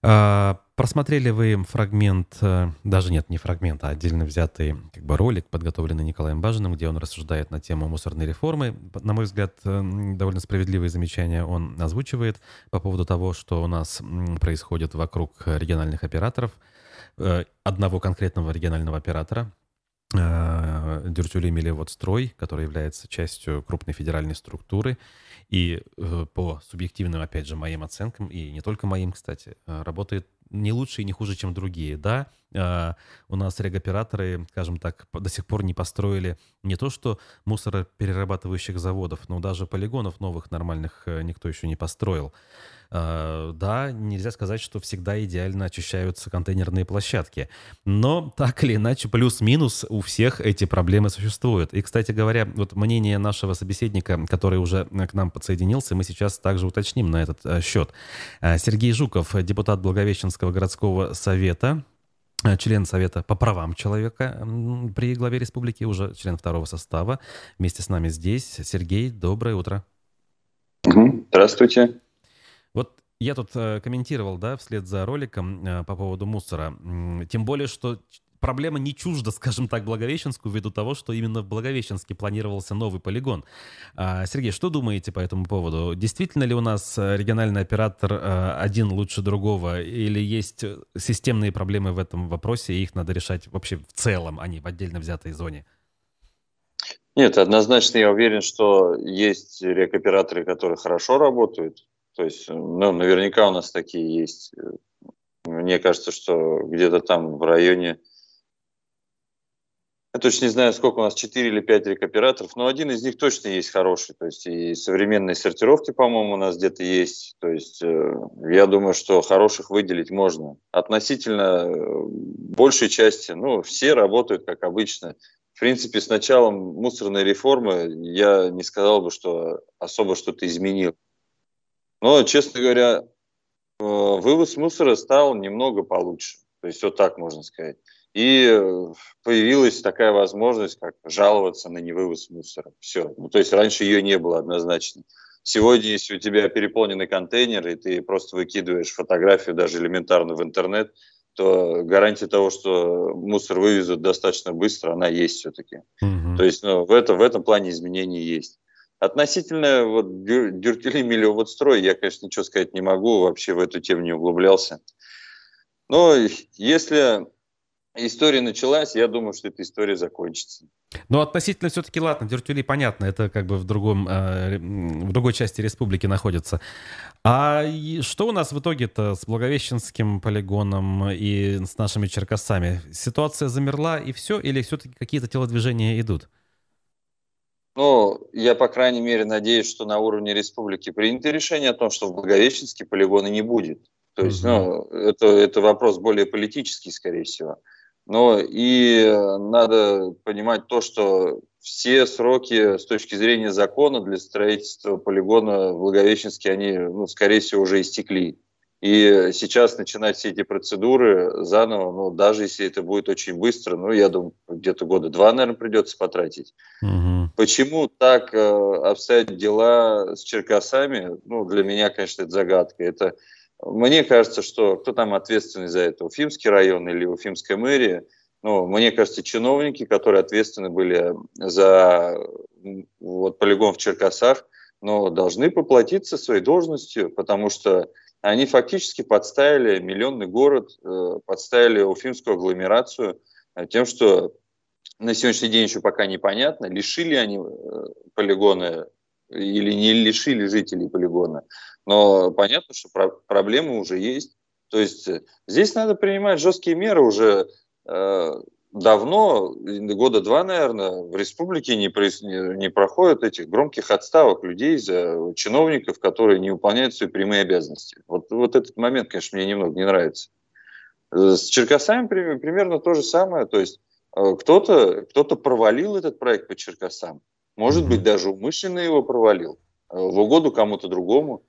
А, просмотрели вы фрагмент, э, даже нет, не фрагмент, а отдельно взятый как бы ролик, подготовленный Николаем Бажиным, где он рассуждает на тему мусорной реформы. На мой взгляд, э, довольно справедливые замечания он озвучивает по поводу того, что у нас происходит вокруг региональных операторов – Э, одного конкретного регионального оператора, э, Дюртюли Мелеводстрой, который является частью крупной федеральной структуры. И э, по субъективным, опять же, моим оценкам, и не только моим, кстати, работает не лучше и не хуже, чем другие. Да, у нас регоператоры, скажем так, до сих пор не построили не то что мусороперерабатывающих заводов, но даже полигонов новых нормальных никто еще не построил. Э, да, нельзя сказать, что всегда идеально очищаются контейнерные площадки. Но так или иначе, плюс-минус у всех эти проблемы существуют. И, кстати говоря, вот мнение нашего собеседника, который уже к нам подсоединился, мы сейчас также уточним на этот э, счет. Э, Сергей Жуков, депутат Благовещенского городского совета, член Совета по правам человека при главе республики, уже член второго состава. Вместе с нами здесь. Сергей, доброе утро. Здравствуйте. Вот я тут э, комментировал, да, вслед за роликом э, по поводу мусора. Тем более, что проблема не чужда, скажем так, Благовещенску, ввиду того, что именно в Благовещенске планировался новый полигон. А, Сергей, что думаете по этому поводу? Действительно ли у нас э, региональный оператор один лучше другого, или есть системные проблемы в этом вопросе, и их надо решать вообще в целом, а не в отдельно взятой зоне? Нет, однозначно я уверен, что есть рекоператоры, которые хорошо работают, то есть, ну, наверняка у нас такие есть. Мне кажется, что где-то там в районе, я точно не знаю, сколько у нас, 4 или 5 рекоператоров, но один из них точно есть хороший. То есть и современные сортировки, по-моему, у нас где-то есть. То есть э, я думаю, что хороших выделить можно. Относительно э, большей части, ну, все работают как обычно. В принципе, с началом мусорной реформы я не сказал бы, что особо что-то изменил. Но, честно говоря, э, вывоз мусора стал немного получше. То есть вот так можно сказать. И э, появилась такая возможность, как жаловаться на невывоз мусора. Все. Ну, то есть раньше ее не было однозначно. Сегодня, если у тебя переполненный контейнер, и ты просто выкидываешь фотографию даже элементарно в интернет, то гарантия того, что мусор вывезут достаточно быстро, она есть все-таки. Угу. То есть ну, в, это, в этом плане изменения есть. Относительно вот Дюртюли Миллиоводстрой, я, конечно, ничего сказать не могу, вообще в эту тему не углублялся. Но если история началась, я думаю, что эта история закончится. Но относительно все-таки, ладно, Дюртюли понятно, это как бы в, другом, э, в другой части республики находится. А что у нас в итоге-то с Благовещенским полигоном и с нашими черкасами? Ситуация замерла и все, или все-таки какие-то телодвижения идут? Ну, я, по крайней мере, надеюсь, что на уровне республики принято решение о том, что в Благовещенске полигона не будет. То есть, ну, это, это вопрос более политический, скорее всего. Но и надо понимать то, что все сроки с точки зрения закона для строительства полигона в Благовещенске, они, ну, скорее всего, уже истекли. И сейчас начинать все эти процедуры заново, ну, даже если это будет очень быстро, ну, я думаю, где-то года два, наверное, придется потратить. Угу. Почему так э, обстоят дела с Черкасами? Ну, для меня, конечно, это загадка. Это, мне кажется, что кто там ответственный за это? Уфимский район или Уфимская мэрия? Ну, мне кажется, чиновники, которые ответственны были за вот, полигон в Черкасах, но должны поплатиться своей должностью, потому что они фактически подставили миллионный город, э, подставили уфимскую агломерацию э, тем, что на сегодняшний день еще пока непонятно, лишили они э, полигона или не лишили жителей полигона. Но понятно, что про проблемы уже есть. То есть э, здесь надо принимать жесткие меры уже э, давно, года два, наверное, в республике не, не, не проходят этих громких отставок людей за чиновников, которые не выполняют свои прямые обязанности. Вот, вот этот момент, конечно, мне немного не нравится. С Черкасами примерно то же самое. То есть э, кто-то кто провалил этот проект по Черкасам. Может быть, даже умышленно его провалил. Э, в угоду кому-то другому.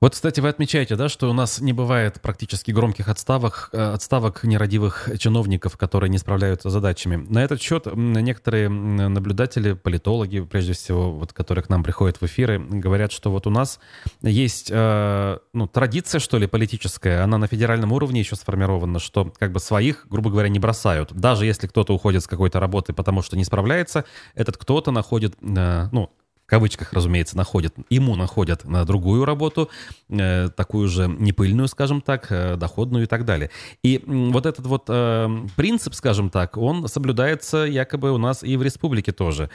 Вот, кстати, вы отмечаете, да, что у нас не бывает практически громких отставок, э, отставок нерадивых чиновников, которые не справляются с задачами. На этот счет некоторые наблюдатели, политологи, прежде всего, вот, которые к нам приходят в эфиры, говорят, что вот у нас есть э, ну, традиция, что ли, политическая, она на федеральном уровне еще сформирована, что как бы своих, грубо говоря, не бросают. Даже если кто-то уходит с какой-то работы, потому что не справляется, этот кто-то находит, э, ну, кавычках, разумеется, находят, ему находят на другую работу, э, такую же непыльную, скажем так, э, доходную и так далее. И вот этот вот э, принцип, скажем так, он соблюдается якобы у нас и в республике тоже.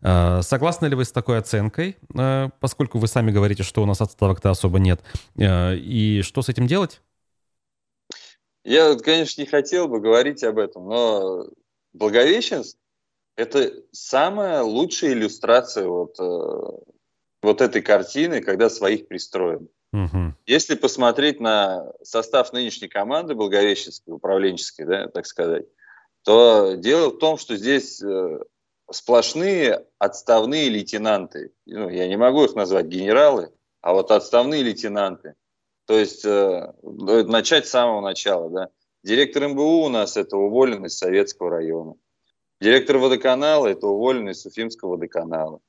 Э, согласны ли вы с такой оценкой, э, поскольку вы сами говорите, что у нас отставок-то особо нет, э, и что с этим делать? Я, конечно, не хотел бы говорить об этом, но Благовещенск это самая лучшая иллюстрация вот, э, вот этой картины, когда своих пристроим. Угу. Если посмотреть на состав нынешней команды Благовещенской, управленческой, да, так сказать, то дело в том, что здесь э, сплошные отставные лейтенанты. Ну, я не могу их назвать генералы, а вот отставные лейтенанты. То есть э, начать с самого начала. Да. Директор МБУ у нас это уволенный из Советского района. Директор водоканала – это уволенный из Уфимского водоканала.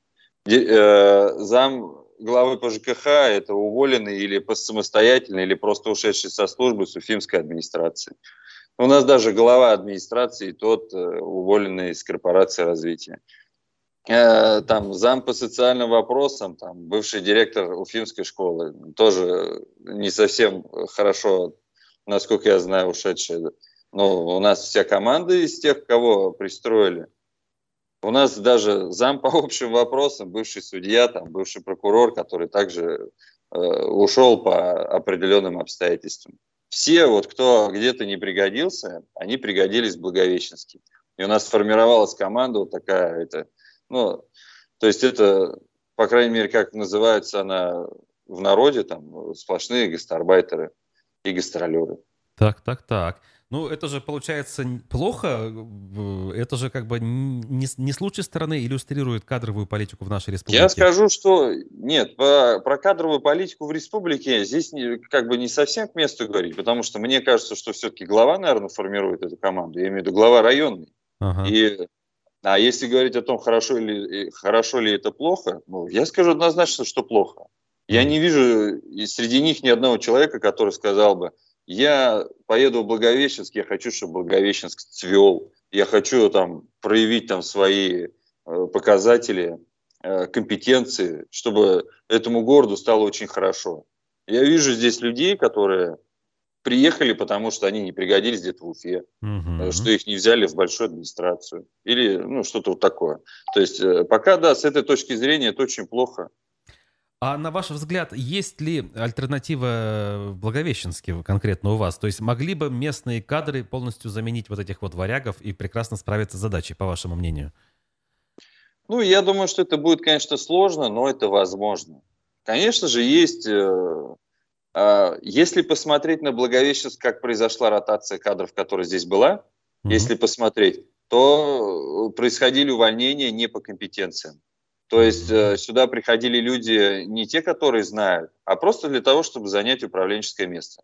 Э, зам главы по ЖКХ – это уволенный или самостоятельно, или просто ушедший со службы с Уфимской администрации. У нас даже глава администрации тот э, уволенный из корпорации развития. Э, там зам по социальным вопросам, там бывший директор Уфимской школы, тоже не совсем хорошо, насколько я знаю, ушедший ну, у нас вся команда из тех, кого пристроили. У нас даже зам по общим вопросам, бывший судья, там, бывший прокурор, который также э, ушел по определенным обстоятельствам. Все, вот, кто где-то не пригодился, они пригодились в Благовещенске. И у нас сформировалась команда вот такая, это, ну, то есть это, по крайней мере, как называется она в народе, там, сплошные гастарбайтеры и гастролеры. Так, так, так. Ну, это же получается плохо. Это же как бы не, не с лучшей стороны иллюстрирует кадровую политику в нашей республике. Я скажу, что нет, по, про кадровую политику в республике здесь не, как бы не совсем к месту говорить, потому что мне кажется, что все-таки глава, наверное, формирует эту команду. Я имею в виду глава районный. Ага. И а если говорить о том, хорошо ли, хорошо ли это плохо, ну, я скажу однозначно, что плохо. Я не вижу среди них ни одного человека, который сказал бы, я поеду в Благовещенск, я хочу, чтобы Благовещенск цвел, я хочу там проявить там свои э, показатели, э, компетенции, чтобы этому городу стало очень хорошо. Я вижу здесь людей, которые приехали, потому что они не пригодились где-то в Уфе, угу. что их не взяли в большую администрацию или ну, что-то вот такое. То есть пока, да, с этой точки зрения это очень плохо. А на ваш взгляд, есть ли альтернатива в Благовещенске конкретно у вас? То есть могли бы местные кадры полностью заменить вот этих вот варягов и прекрасно справиться с задачей, по вашему мнению? Ну, я думаю, что это будет, конечно, сложно, но это возможно. Конечно же, есть... Э, э, если посмотреть на Благовещенск, как произошла ротация кадров, которая здесь была, mm-hmm. если посмотреть, то происходили увольнения не по компетенциям. То есть э, сюда приходили люди не те, которые знают, а просто для того, чтобы занять управленческое место.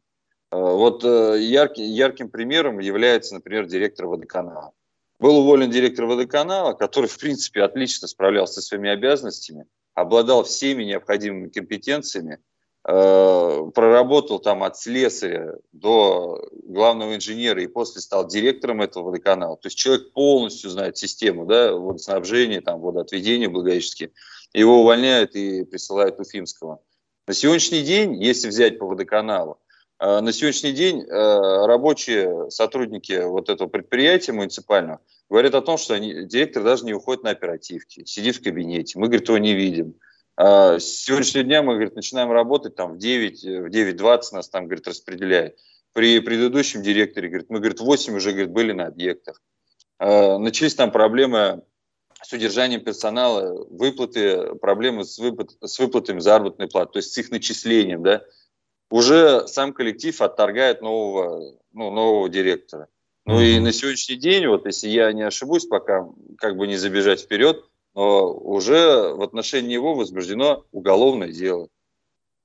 Э, вот э, яркий, ярким примером является, например, директор водоканала. Был уволен директор водоканала, который, в принципе, отлично справлялся со своими обязанностями, обладал всеми необходимыми компетенциями, проработал там от слесаря до главного инженера и после стал директором этого водоканала. То есть человек полностью знает систему да, водоснабжения, там, водоотведения благовещенски. Его увольняют и присылают Уфимского. На сегодняшний день, если взять по водоканалу, э, на сегодняшний день э, рабочие сотрудники вот этого предприятия муниципального говорят о том, что они, директор даже не уходит на оперативки, сидит в кабинете. Мы, говорит, его не видим. А, с сегодняшнего дня мы, говорит, начинаем работать там в 9, в 9.20 нас там, говорит, распределяет. при предыдущем директоре, говорит, мы, говорит, 8 уже, говорит, были на объектах. Э, начались там проблемы с удержанием персонала, выплаты, проблемы с, выплат, с выплатами заработной платы, то есть с их начислением, да, уже сам коллектив отторгает нового, ну, нового директора. Ну и на сегодняшний день, вот если я не ошибусь, пока как бы не забежать вперед, но уже в отношении него возбуждено уголовное дело.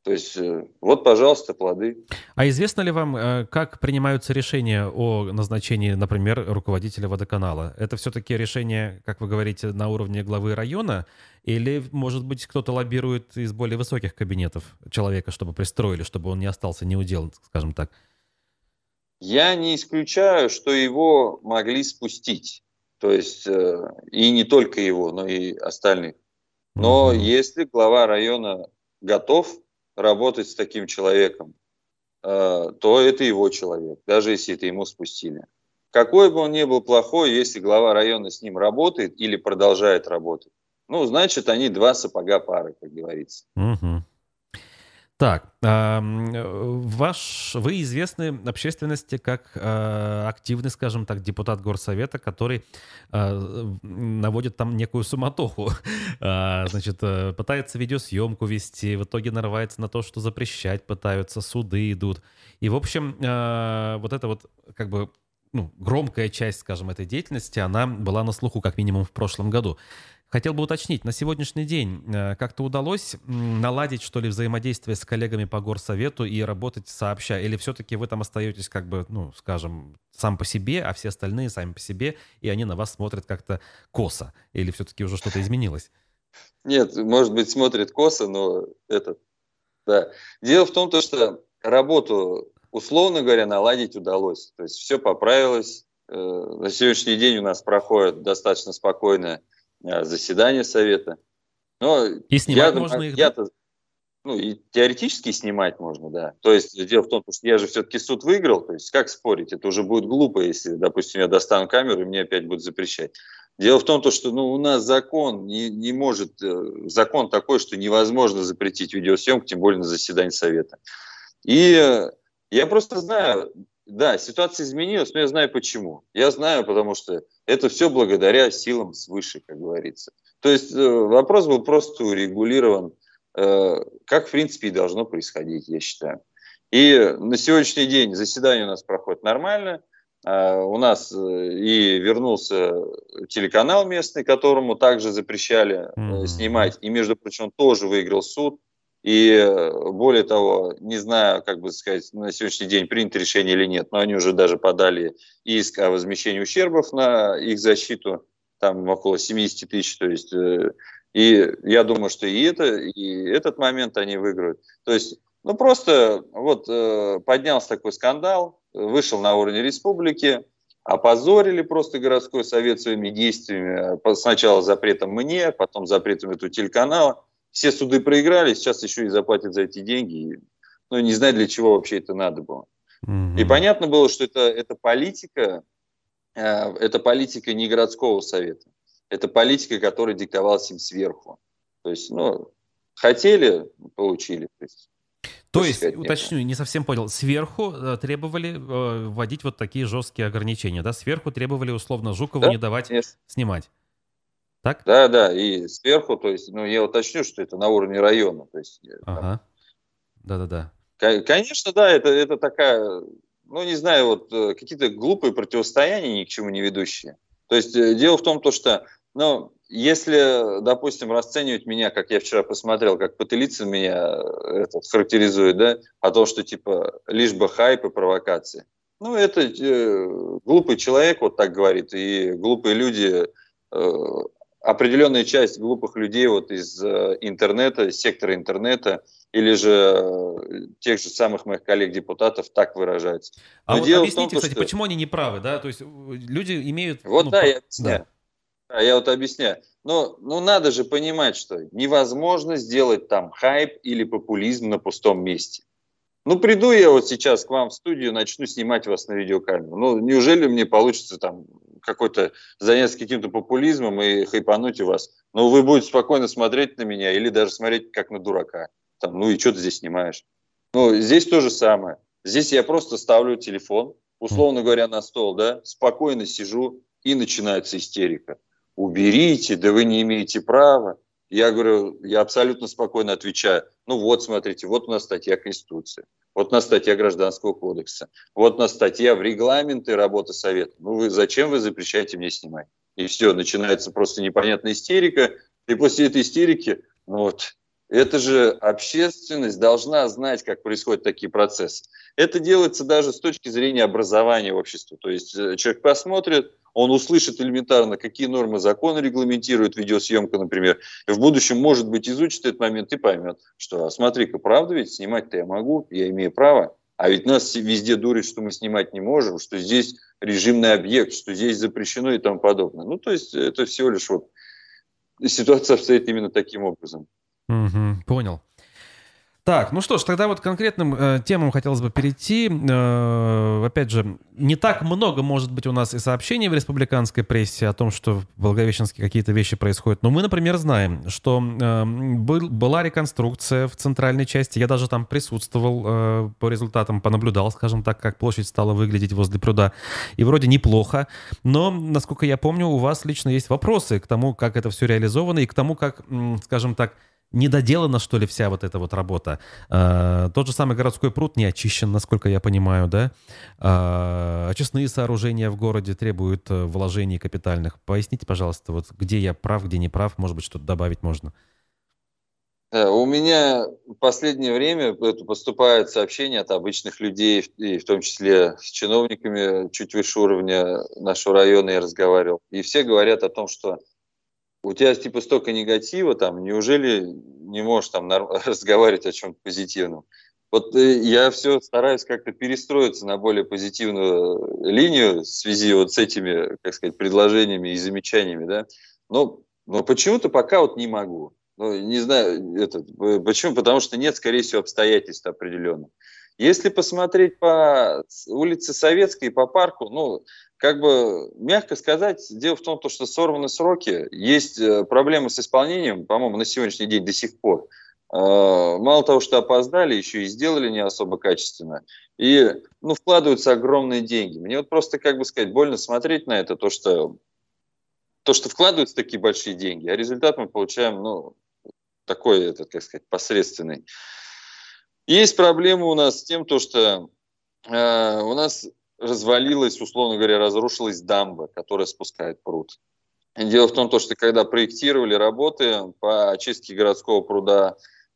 То есть э, вот, пожалуйста, плоды. А известно ли вам, э, как принимаются решения о назначении, например, руководителя водоканала? Это все-таки решение, как вы говорите, на уровне главы района? Или, может быть, кто-то лоббирует из более высоких кабинетов человека, чтобы пристроили, чтобы он не остался неудел, скажем так? Я не исключаю, что его могли спустить. То есть э, и не только его, но и остальных. Но mm-hmm. если глава района готов работать с таким человеком, э, то это его человек, даже если это ему спустили. Какой бы он ни был плохой, если глава района с ним работает или продолжает работать, ну, значит, они два сапога пары, как говорится. Угу. Так, ваш, вы известны общественности как э, активный, скажем так, депутат горсовета, который э, наводит там некую суматоху, а, значит, э, пытается видеосъемку вести, в итоге нарывается на то, что запрещать пытаются, суды идут. И, в общем, вот это вот как бы ну, громкая часть, скажем, этой деятельности, она была на слуху как минимум в прошлом году. Хотел бы уточнить, на сегодняшний день э, как-то удалось наладить, что ли, взаимодействие с коллегами по горсовету и работать сообща? Или все-таки вы там остаетесь, как бы, ну, скажем, сам по себе, а все остальные сами по себе, и они на вас смотрят как-то косо? Или все-таки уже что-то изменилось? Нет, может быть, смотрят косо, но это, да. Дело в том, то, что работу, условно говоря, наладить удалось. То есть все поправилось. Э, на сегодняшний день у нас проходит достаточно спокойно заседания совета. Но и снимать я, можно их, я да? Ну, и теоретически снимать можно, да. То есть дело в том, что я же все-таки суд выиграл, то есть как спорить? Это уже будет глупо, если, допустим, я достану камеру и мне опять будут запрещать. Дело в том, что ну, у нас закон не, не может, э, закон такой, что невозможно запретить видеосъемку, тем более на заседании совета. И э, я просто знаю, да, ситуация изменилась, но я знаю почему. Я знаю, потому что это все благодаря силам свыше, как говорится. То есть э, вопрос был просто урегулирован, э, как в принципе и должно происходить, я считаю. И на сегодняшний день заседание у нас проходит нормально. Э, у нас и вернулся телеканал местный, которому также запрещали снимать. И, между прочим, он тоже выиграл суд. И э, более того, не знаю, как бы сказать, на сегодняшний день принято решение или нет, но они уже даже подали иск о возмещении ущербов на их защиту, там около 70 тысяч, то есть, э, и я думаю, что и, это, и этот момент они выиграют. То есть, ну просто вот э, поднялся такой скандал, вышел на уровне республики, опозорили просто городской совет своими действиями, сначала запретом мне, потом запретом этого телеканала, все суды проиграли, сейчас еще и заплатят за эти деньги. Ну, не знаю, для чего вообще это надо было. Mm-hmm. И понятно было, что это, это политика, э, это политика не городского совета. Это политика, которая диктовалась им сверху. То есть, ну, хотели, получили. То есть, то есть уточню, не совсем понял, сверху э, требовали э, вводить вот такие жесткие ограничения, да? Сверху требовали условно Жукову да? не давать Конечно. снимать. Так? Да, да, и сверху, то есть, ну, я уточню, что это на уровне района. То есть, э, ага. Да-да-да. Конечно, да, это, это такая, ну, не знаю, вот э, какие-то глупые противостояния, ни к чему не ведущие. То есть, э, дело в том, то, что, ну, если, допустим, расценивать меня, как я вчера посмотрел, как Пателицын меня этот, характеризует, да, о том, что, типа, лишь бы хайп и провокации. Ну, это э, глупый человек вот так говорит, и глупые люди э, определенная часть глупых людей вот из э, интернета, сектора интернета, или же э, тех же самых моих коллег-депутатов так выражаются. А вот объясните, том, кстати, что... почему они не правы, да? То есть э, люди имеют... Вот ну, да, я объясняю. Да. да, я вот объясняю. Но ну, надо же понимать, что невозможно сделать там хайп или популизм на пустом месте. Ну, приду я вот сейчас к вам в студию, начну снимать вас на видеокамеру. Ну, неужели мне получится там какой-то заняться каким-то популизмом и хайпануть у вас? Ну, вы будете спокойно смотреть на меня или даже смотреть как на дурака. Там, ну и что ты здесь снимаешь? Ну, здесь то же самое. Здесь я просто ставлю телефон, условно говоря, на стол, да, спокойно сижу, и начинается истерика. Уберите, да вы не имеете права. Я говорю, я абсолютно спокойно отвечаю. Ну вот, смотрите, вот у нас статья Конституции, вот у нас статья Гражданского кодекса, вот у нас статья в регламенты работы Совета. Ну вы зачем вы запрещаете мне снимать? И все, начинается просто непонятная истерика. И после этой истерики, ну вот, это же общественность должна знать, как происходят такие процессы. Это делается даже с точки зрения образования общества. То есть э, человек посмотрит, он услышит элементарно, какие нормы закона регламентируют видеосъемку, например, и в будущем, может быть, изучит этот момент и поймет, что, а смотри-ка, правда ведь, снимать-то я могу, я имею право, а ведь нас везде дурят, что мы снимать не можем, что здесь режимный объект, что здесь запрещено и тому подобное. Ну, то есть это всего лишь вот ситуация обстоит именно таким образом. Угу, понял. Так, ну что ж, тогда вот конкретным э, темам хотелось бы перейти. Э, опять же, не так много, может быть, у нас и сообщений в республиканской прессе о том, что в Благовещенске какие-то вещи происходят. Но мы, например, знаем, что э, был, была реконструкция в центральной части. Я даже там присутствовал э, по результатам, понаблюдал, скажем так, как площадь стала выглядеть возле пруда. И вроде неплохо. Но, насколько я помню, у вас лично есть вопросы к тому, как это все реализовано и к тому, как, скажем так, недоделана, что ли, вся вот эта вот работа. А, тот же самый городской пруд не очищен, насколько я понимаю, да? А, очистные сооружения в городе требуют э, вложений капитальных. Поясните, пожалуйста, вот где я прав, где не прав, может быть, что-то добавить можно. У меня в последнее время поступают сообщения от обычных людей, и в том числе с чиновниками чуть выше уровня нашего района я разговаривал. И все говорят о том, что у тебя типа столько негатива, там, неужели не можешь там разговаривать о чем-то позитивном? Вот э, я все стараюсь как-то перестроиться на более позитивную линию в связи вот с этими, как сказать, предложениями и замечаниями, да. Но, но почему-то пока вот не могу. Ну, не знаю, это, почему? Потому что нет, скорее всего, обстоятельств определенных. Если посмотреть по улице Советской и по парку, ну, как бы, мягко сказать, дело в том, что сорваны сроки, есть э, проблемы с исполнением, по-моему, на сегодняшний день до сих пор. Э, мало того, что опоздали, еще и сделали не особо качественно. И ну, вкладываются огромные деньги. Мне вот просто, как бы сказать, больно смотреть на это, то, что, то, что вкладываются такие большие деньги, а результат мы получаем, ну, такой, этот, как сказать, посредственный. Есть проблема у нас с тем, то, что э, у нас развалилась, условно говоря, разрушилась дамба, которая спускает пруд. Дело в том, что когда проектировали работы по очистке городского пруда,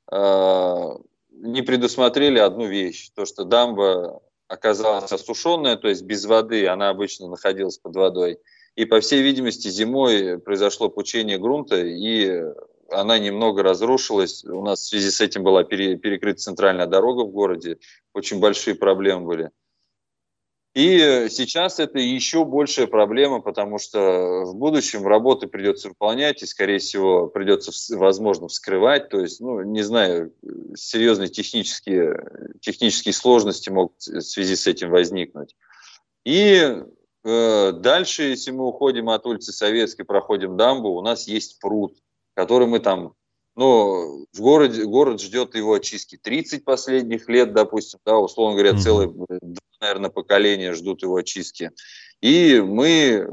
э, не предусмотрели одну вещь, то что дамба оказалась осушенная, то есть без воды, она обычно находилась под водой. И, по всей видимости, зимой произошло пучение грунта, и она немного разрушилась. У нас в связи с этим была перекрыта центральная дорога в городе, очень большие проблемы были. И сейчас это еще большая проблема, потому что в будущем работы придется выполнять, и, скорее всего, придется, возможно, вскрывать. То есть, ну, не знаю, серьезные технические, технические сложности могут в связи с этим возникнуть. И э, дальше, если мы уходим от улицы Советской, проходим дамбу, у нас есть пруд, который мы там ну, в городе, город ждет его очистки 30 последних лет, допустим, да, условно говоря, целое, наверное, поколение ждут его очистки. И мы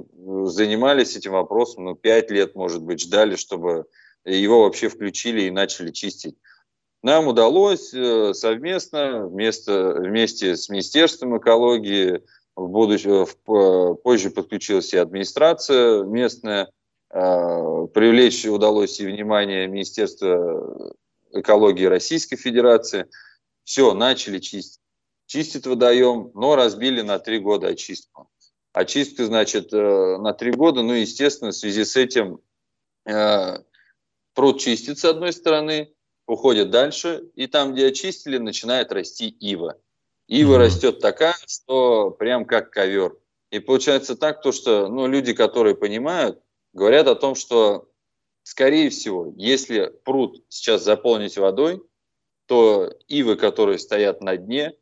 занимались этим вопросом, ну, 5 лет, может быть, ждали, чтобы его вообще включили и начали чистить. Нам удалось э, совместно, вместо, вместе с Министерством экологии, в будущем, в, позже подключилась и администрация местная, Э, привлечь удалось и внимание Министерства экологии Российской Федерации. Все, начали чистить. Чистить водоем, но разбили на три года очистку. Очистка, значит, э, на три года, ну, естественно, в связи с этим э, пруд чистит с одной стороны, уходит дальше, и там, где очистили, начинает расти ива. Ива mm-hmm. растет такая, что прям как ковер. И получается так, то, что ну, люди, которые понимают, говорят о том, что, скорее всего, если пруд сейчас заполнить водой, то ивы, которые стоят на дне,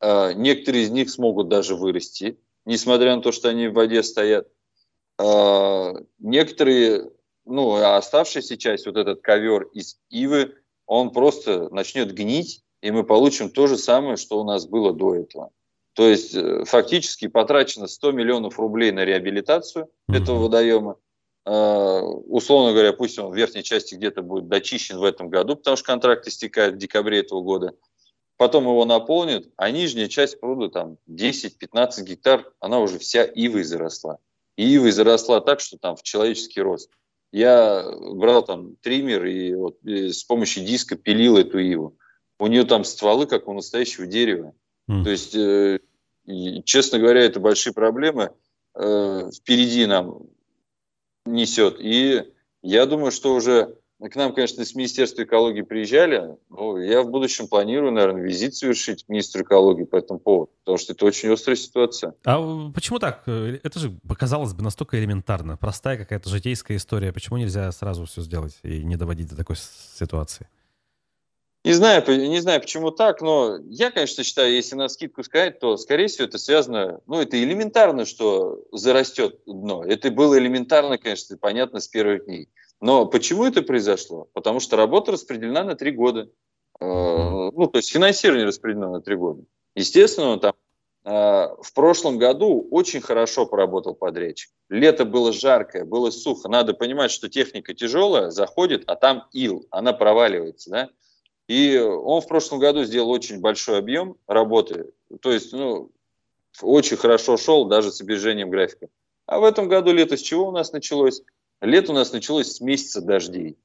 э, некоторые из них смогут даже вырасти, несмотря на то, что они в воде стоят. Э, некоторые, ну, а оставшаяся часть, вот этот ковер из ивы, он просто начнет гнить, и мы получим то же самое, что у нас было до этого. То есть э, фактически потрачено 100 миллионов рублей на реабилитацию этого водоема. Э, условно говоря, пусть он в верхней части где-то будет дочищен в этом году, потому что контракт истекает в декабре этого года. Потом его наполнят, а нижняя часть пруда, там 10-15 гектар, она уже вся ивой заросла. И ивой заросла так, что там в человеческий рост. Я брал там триммер и, вот, и с помощью диска пилил эту иву. У нее там стволы, как у настоящего дерева. Mm. То есть, э, и, честно говоря, это большие проблемы э, впереди нам несет. И я думаю, что уже к нам, конечно, с Министерства экологии приезжали. Но я в будущем планирую, наверное, визит совершить министру экологии по этому поводу, потому что это очень острая ситуация. А почему так? Это же, казалось бы, настолько элементарно. Простая какая-то житейская история. Почему нельзя сразу все сделать и не доводить до такой ситуации? Не знаю, не знаю, почему так, но я, конечно, считаю, если на скидку сказать, то, скорее всего, это связано, ну, это элементарно, что зарастет дно. Это было элементарно, конечно, понятно с первых дней. Но почему это произошло? Потому что работа распределена на три года. Э, ну, то есть финансирование распределено на три года. Естественно, там э, в прошлом году очень хорошо поработал подрядчик. Лето было жаркое, было сухо. Надо понимать, что техника тяжелая, заходит, а там ил, она проваливается, да? И он в прошлом году сделал очень большой объем работы, то есть ну, очень хорошо шел даже с обижением графика. А в этом году лето с чего у нас началось? Лето у нас началось с месяца дождей.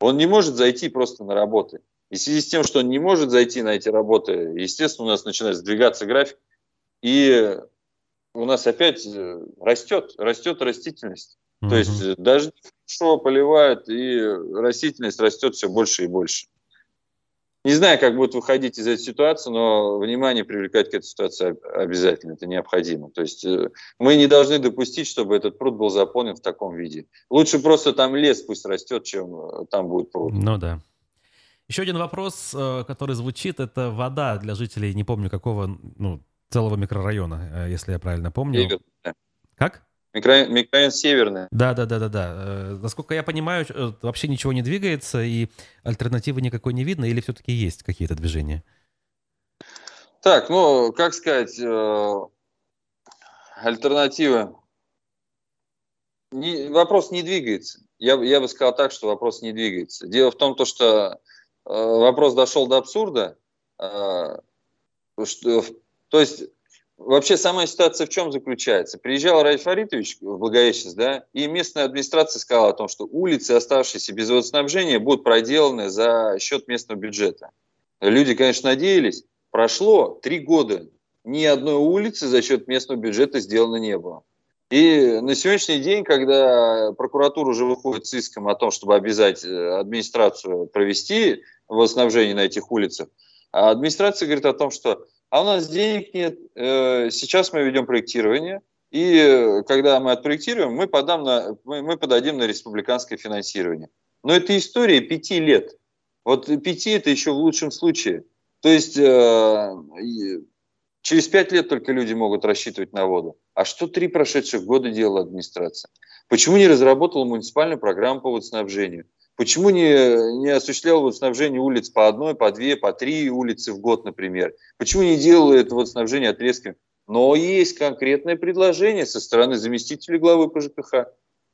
Он не может зайти просто на работы. И в связи с тем, что он не может зайти на эти работы, естественно, у нас начинает сдвигаться график, и у нас опять э, растет, растет растительность. Mm-hmm. То есть э, дожди хорошо поливают, и растительность растет все больше и больше. Не знаю, как будет выходить из этой ситуации, но внимание привлекать к этой ситуации обязательно, это необходимо. То есть э, мы не должны допустить, чтобы этот пруд был заполнен в таком виде. Лучше просто там лес пусть растет, чем э, там будет пруд. Ну да. Еще один вопрос, э, который звучит, это вода для жителей, не помню какого, ну, целого микрорайона, если я правильно помню. Да. Как? Микрорайон, микрорайон Северный. Да, да, да, да, да. Э, насколько я понимаю, э, вообще ничего не двигается и альтернативы никакой не видно, или все-таки есть какие-то движения? Так, ну, как сказать, э, альтернативы. Не, вопрос не двигается. Я, я бы сказал так, что вопрос не двигается. Дело в том, то, что вопрос дошел до абсурда. Что, то есть Вообще самая ситуация в чем заключается? Приезжал Раиль Фаритович в Благовещенск, да, и местная администрация сказала о том, что улицы, оставшиеся без водоснабжения, будут проделаны за счет местного бюджета. Люди, конечно, надеялись. Прошло три года, ни одной улицы за счет местного бюджета сделано не было. И на сегодняшний день, когда прокуратура уже выходит с иском о том, чтобы обязать э, администрацию провести водоснабжение на этих улицах, а администрация говорит о том, что а у нас денег нет. Э, сейчас мы ведем проектирование, и э, когда мы отпроектируем, мы, подам на, мы, мы подадим на республиканское финансирование. Но это история пяти лет. Вот пяти это еще в лучшем случае. То есть э, через пять лет только люди могут рассчитывать на воду. А что три прошедших года делала администрация? Почему не разработала муниципальную программу по водоснабжению? Почему не, не осуществлял водоснабжение улиц по одной, по две, по три улицы в год, например? Почему не делал это водоснабжение отрезками? Но есть конкретное предложение со стороны заместителя главы по ЖКХ.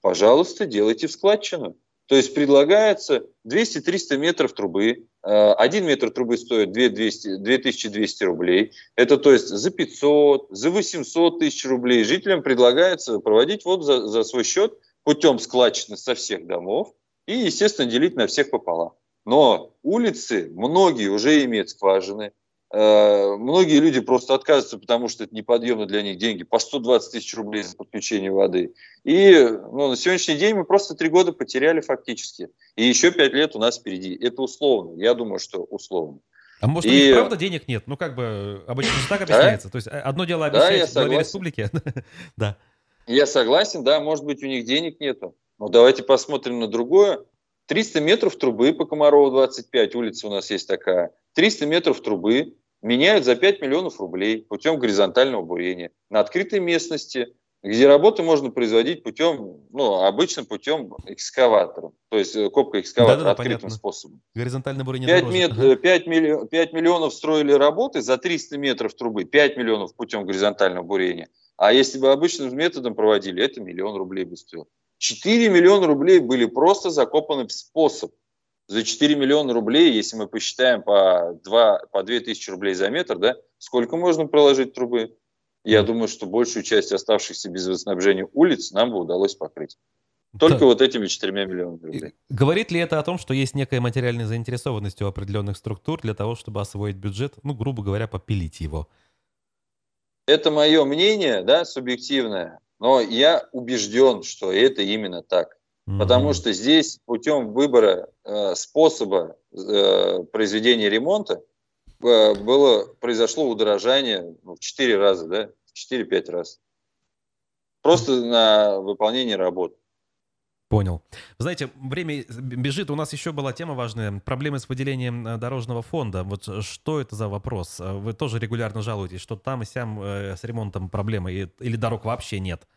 Пожалуйста, делайте в складчину. То есть предлагается 200-300 метров трубы. Э, один метр трубы стоит 2200, 2200 рублей. Это то есть за 500, за 800 тысяч рублей. Жителям предлагается проводить воду за, за свой счет путем складчины со всех домов и, естественно, делить на всех пополам. Но улицы, многие уже имеют скважины, э, Многие люди просто отказываются, потому что это неподъемно для них деньги, по 120 тысяч рублей за подключение воды. И ну, на сегодняшний день мы просто три года потеряли фактически. И еще пять лет у нас впереди. Это условно. Я думаю, что условно. А может, и... у них правда денег нет? Ну, как бы, обычно же так объясняется. Да? То есть, э, одно дело объяснять да, главе республики. да. Я согласен, да, может быть, у них денег нету. Ну, давайте посмотрим на другое. 300 метров трубы по Комарова 25, улица у нас есть такая. 300 метров трубы меняют за 5 миллионов рублей путем горизонтального бурения на открытой местности. где работы можно производить путем, ну, обычным путем экскаватора, то есть э, копка экскаватора Да-да-да, открытым понятно. способом. Горизонтальное бурение 5, дороже. мет- Ага. 5 милли- 5 миллионов строили работы за 300 метров трубы, 5 миллионов путем горизонтального бурения. А если бы обычным методом проводили, это миллион рублей бы стоило. 4 миллиона рублей были просто закопаны в способ. За 4 миллиона рублей, если мы посчитаем по, 2, по 2 тысячи рублей за метр, да, сколько можно проложить трубы? Я думаю, что большую часть оставшихся без водоснабжения улиц нам бы удалось покрыть. Только Да. вот этими 4 миллионами рублей. Говорит ли это о том, что есть некая материальная заинтересованность у определенных структур для того, чтобы освоить бюджет, ну, грубо говоря, попилить его? Это мое мнение, да, субъективное, но я убежден, что это именно так. Потому Мгм. что здесь путем выбора э, способа э, произведения ремонта э, было, произошло удорожание ну, в 4 раза, да, в 4-5 раз. Просто на выполнение работ. Понял. Знаете, время бежит. У нас еще была тема важная. Проблемы с выделением э, дорожного фонда. Вот э, что это за вопрос? Э, Вы тоже регулярно жалуетесь, что там и сям с ремонтом проблемы, или дорог вообще нет?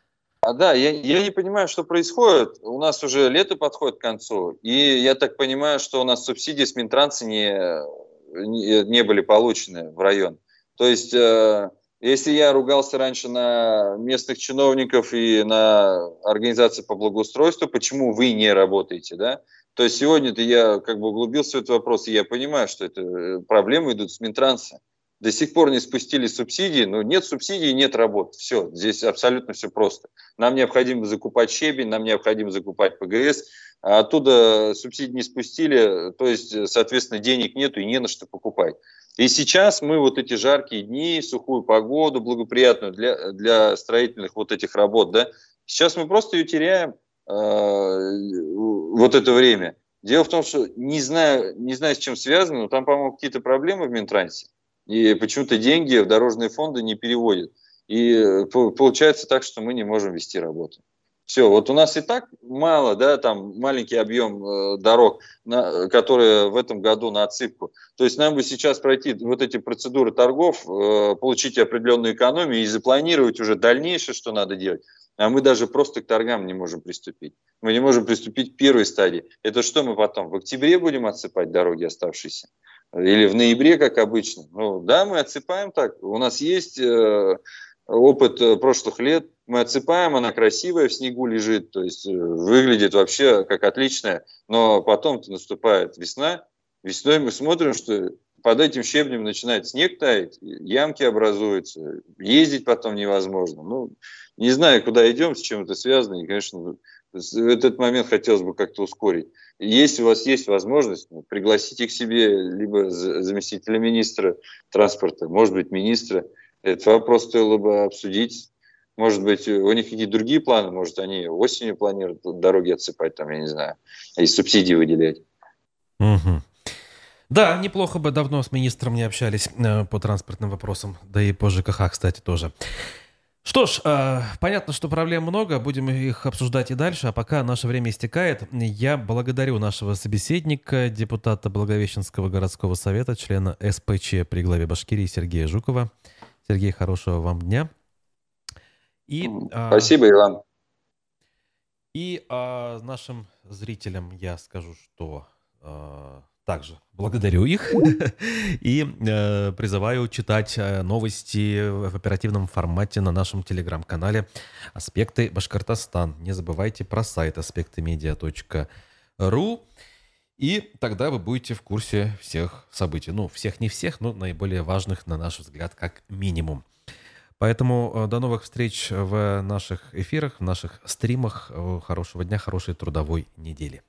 А да, я, я не понимаю, что происходит. У нас уже лето подходит к концу, и я так понимаю, что у нас субсидии с Минтранса не, не, не были получены в район. То есть, если я ругался раньше на местных чиновников и на организации по благоустройству, почему вы не работаете, да? То есть сегодня-то я как бы углубился в этот вопрос, и я понимаю, что это э, проблемы идут с Минтранса. До сих пор не спустили субсидии, но нет субсидий, нет работ. Все, здесь абсолютно все просто. Нам необходимо закупать щебень, нам необходимо закупать ПГС, а оттуда субсидии не спустили, то есть, соответственно, денег нету и не на что покупать. И сейчас мы вот эти жаркие дни, сухую погоду благоприятную для, для строительных вот этих работ, да, сейчас мы просто ее теряем, э, вот это время. Дело в том, что не знаю, не знаю, с чем связано, но там, по-моему, какие-то проблемы в Минтрансе. И почему-то деньги в дорожные фонды не переводят. И э, по- получается так, что мы не можем вести работу. Все, вот у нас и так мало, да, там маленький объем э, дорог, на, которые в этом году на отсыпку. То есть нам бы сейчас пройти вот эти процедуры торгов, э, получить определенную экономию и запланировать уже дальнейшее, что надо делать. А мы даже просто к торгам не можем приступить. Мы не можем приступить к первой стадии. Это что мы потом? В октябре будем отсыпать дороги оставшиеся? Или в ноябре, как обычно? Ну да, мы отсыпаем так. У нас есть э, опыт э, прошлых лет. Мы отсыпаем, она красивая, в снегу лежит, то есть э, выглядит вообще как отличная. Но потом-то наступает весна. Весной мы смотрим, что под этим щебнем начинает снег таять, ямки образуются, ездить потом невозможно. Ну, не знаю, куда идем, с чем это связано. И, конечно, с- этот момент хотелось бы как-то ускорить. Если у вас есть возможность, ну, пригласите к себе либо за- заместителя министра транспорта, может быть, министра. Этот вопрос стоило бы обсудить. Может быть, у них какие-то другие планы, может, они осенью планируют дороги отсыпать, там, я не знаю, и субсидии выделять. Мгм. Да, неплохо бы давно с министром не общались э, по транспортным вопросам, да и по ЖКХ, кстати, тоже. Что ж, э, понятно, что проблем много, будем их обсуждать и дальше, а пока наше время истекает, я благодарю нашего собеседника, депутата Благовещенского городского совета, члена СПЧ при главе Башкирии Сергея Жукова. Сергей, хорошего вам дня. И, а, Спасибо, Иван. и а, нашим зрителям я скажу, что а, также благодарю их и э, призываю читать э, новости в оперативном формате на нашем телеграм-канале «Аспекты Башкортостан». Не забывайте про сайт аспектымедиа.ру и тогда вы будете в курсе всех событий. Ну, всех не всех, но наиболее важных, на наш взгляд, как минимум. Поэтому э, до новых встреч в наших эфирах, в наших стримах. Э, Хорошего дня, хорошей трудовой недели.